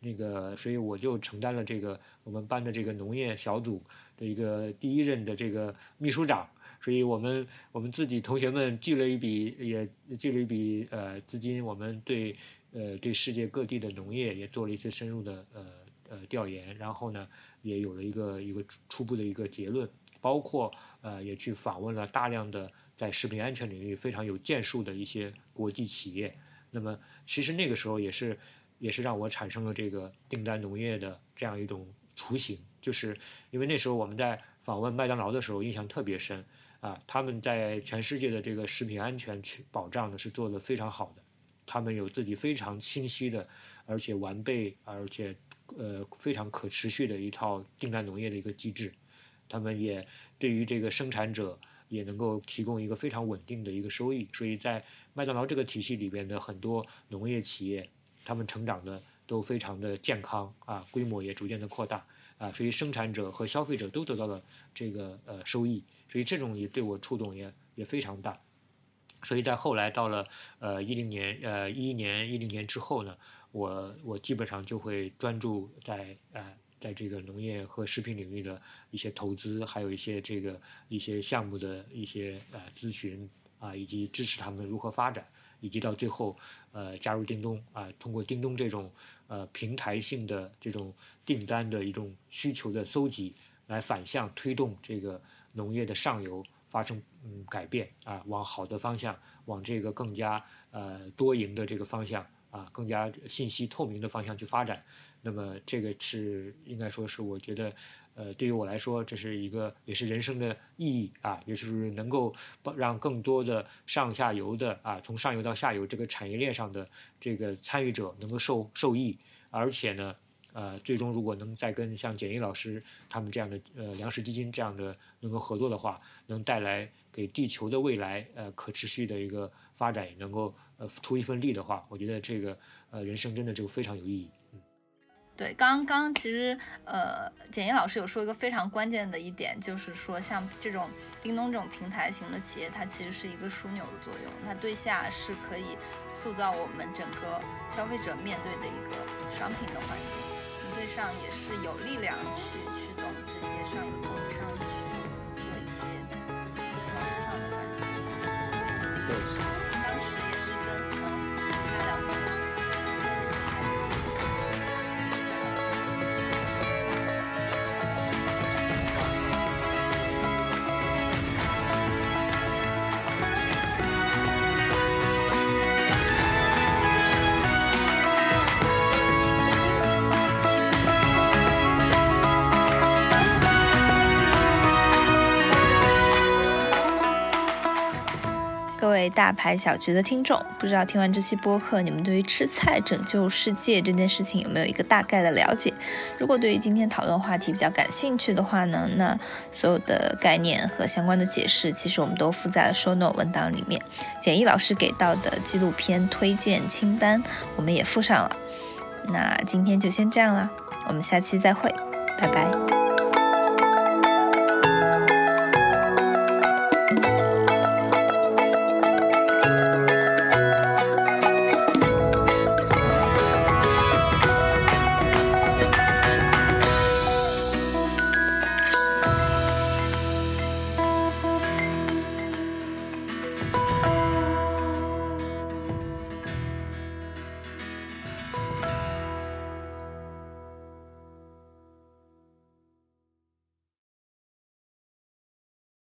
那个所以我就承担了这个我们班的这个农业小组的一个第一任的这个秘书长，所以我们我们自己同学们聚了一笔，也聚了一笔呃资金，我们对呃对世界各地的农业也做了一次深入的呃呃调研，然后呢也有了一个一个初步的一个结论，包括呃也去访问了大量的在食品安全领域非常有建树的一些国际企业。那么，其实那个时候也是，也是让我产生了这个订单农业的这样一种雏形，就是因为那时候我们在访问麦当劳的时候，印象特别深啊，他们在全世界的这个食品安全去保障呢是做的非常好的，他们有自己非常清晰的，而且完备，而且呃非常可持续的一套订单农业的一个机制，他们也对于这个生产者。也能够提供一个非常稳定的一个收益，所以在麦当劳这个体系里边的很多农业企业，他们成长的都非常的健康啊，规模也逐渐的扩大啊，所以生产者和消费者都得到了这个呃收益，所以这种也对我触动也也非常大，所以在后来到了呃一零年呃一一年一零年之后呢，我我基本上就会专注在呃。在这个农业和食品领域的一些投资，还有一些这个一些项目的一些呃咨询啊，以及支持他们如何发展，以及到最后呃加入叮咚啊，通过叮咚这种呃平台性的这种订单的一种需求的搜集，来反向推动这个农业的上游发生嗯改变啊，往好的方向，往这个更加呃多赢的这个方向啊，更加信息透明的方向去发展。那么这个是应该说是我觉得。呃，对于我来说，这是一个也是人生的意义啊，也就是能够让更多的上下游的啊，从上游到下游这个产业链上的这个参与者能够受受益，而且呢，呃，最终如果能再跟像简一老师他们这样的呃粮食基金这样的能够合作的话，能带来给地球的未来呃可持续的一个发展，能够呃出一份力的话，我觉得这个呃人生真的就非常有意义。对，刚刚其实呃，简一老师有说一个非常关键的一点，就是说像这种叮咚这种平台型的企业，它其实是一个枢纽的作用，它对下是可以塑造我们整个消费者面对的一个商品的环境，对上也是有力量去驱动这些上游大牌小局的听众，不知道听完这期播客，你们对于吃菜拯救世界这件事情有没有一个大概的了解？如果对于今天讨论话题比较感兴趣的话呢，那所有的概念和相关的解释，其实我们都附在了 show note 文档里面。简易老师给到的纪录片推荐清单，我们也附上了。那今天就先这样啦，我们下期再会，拜拜。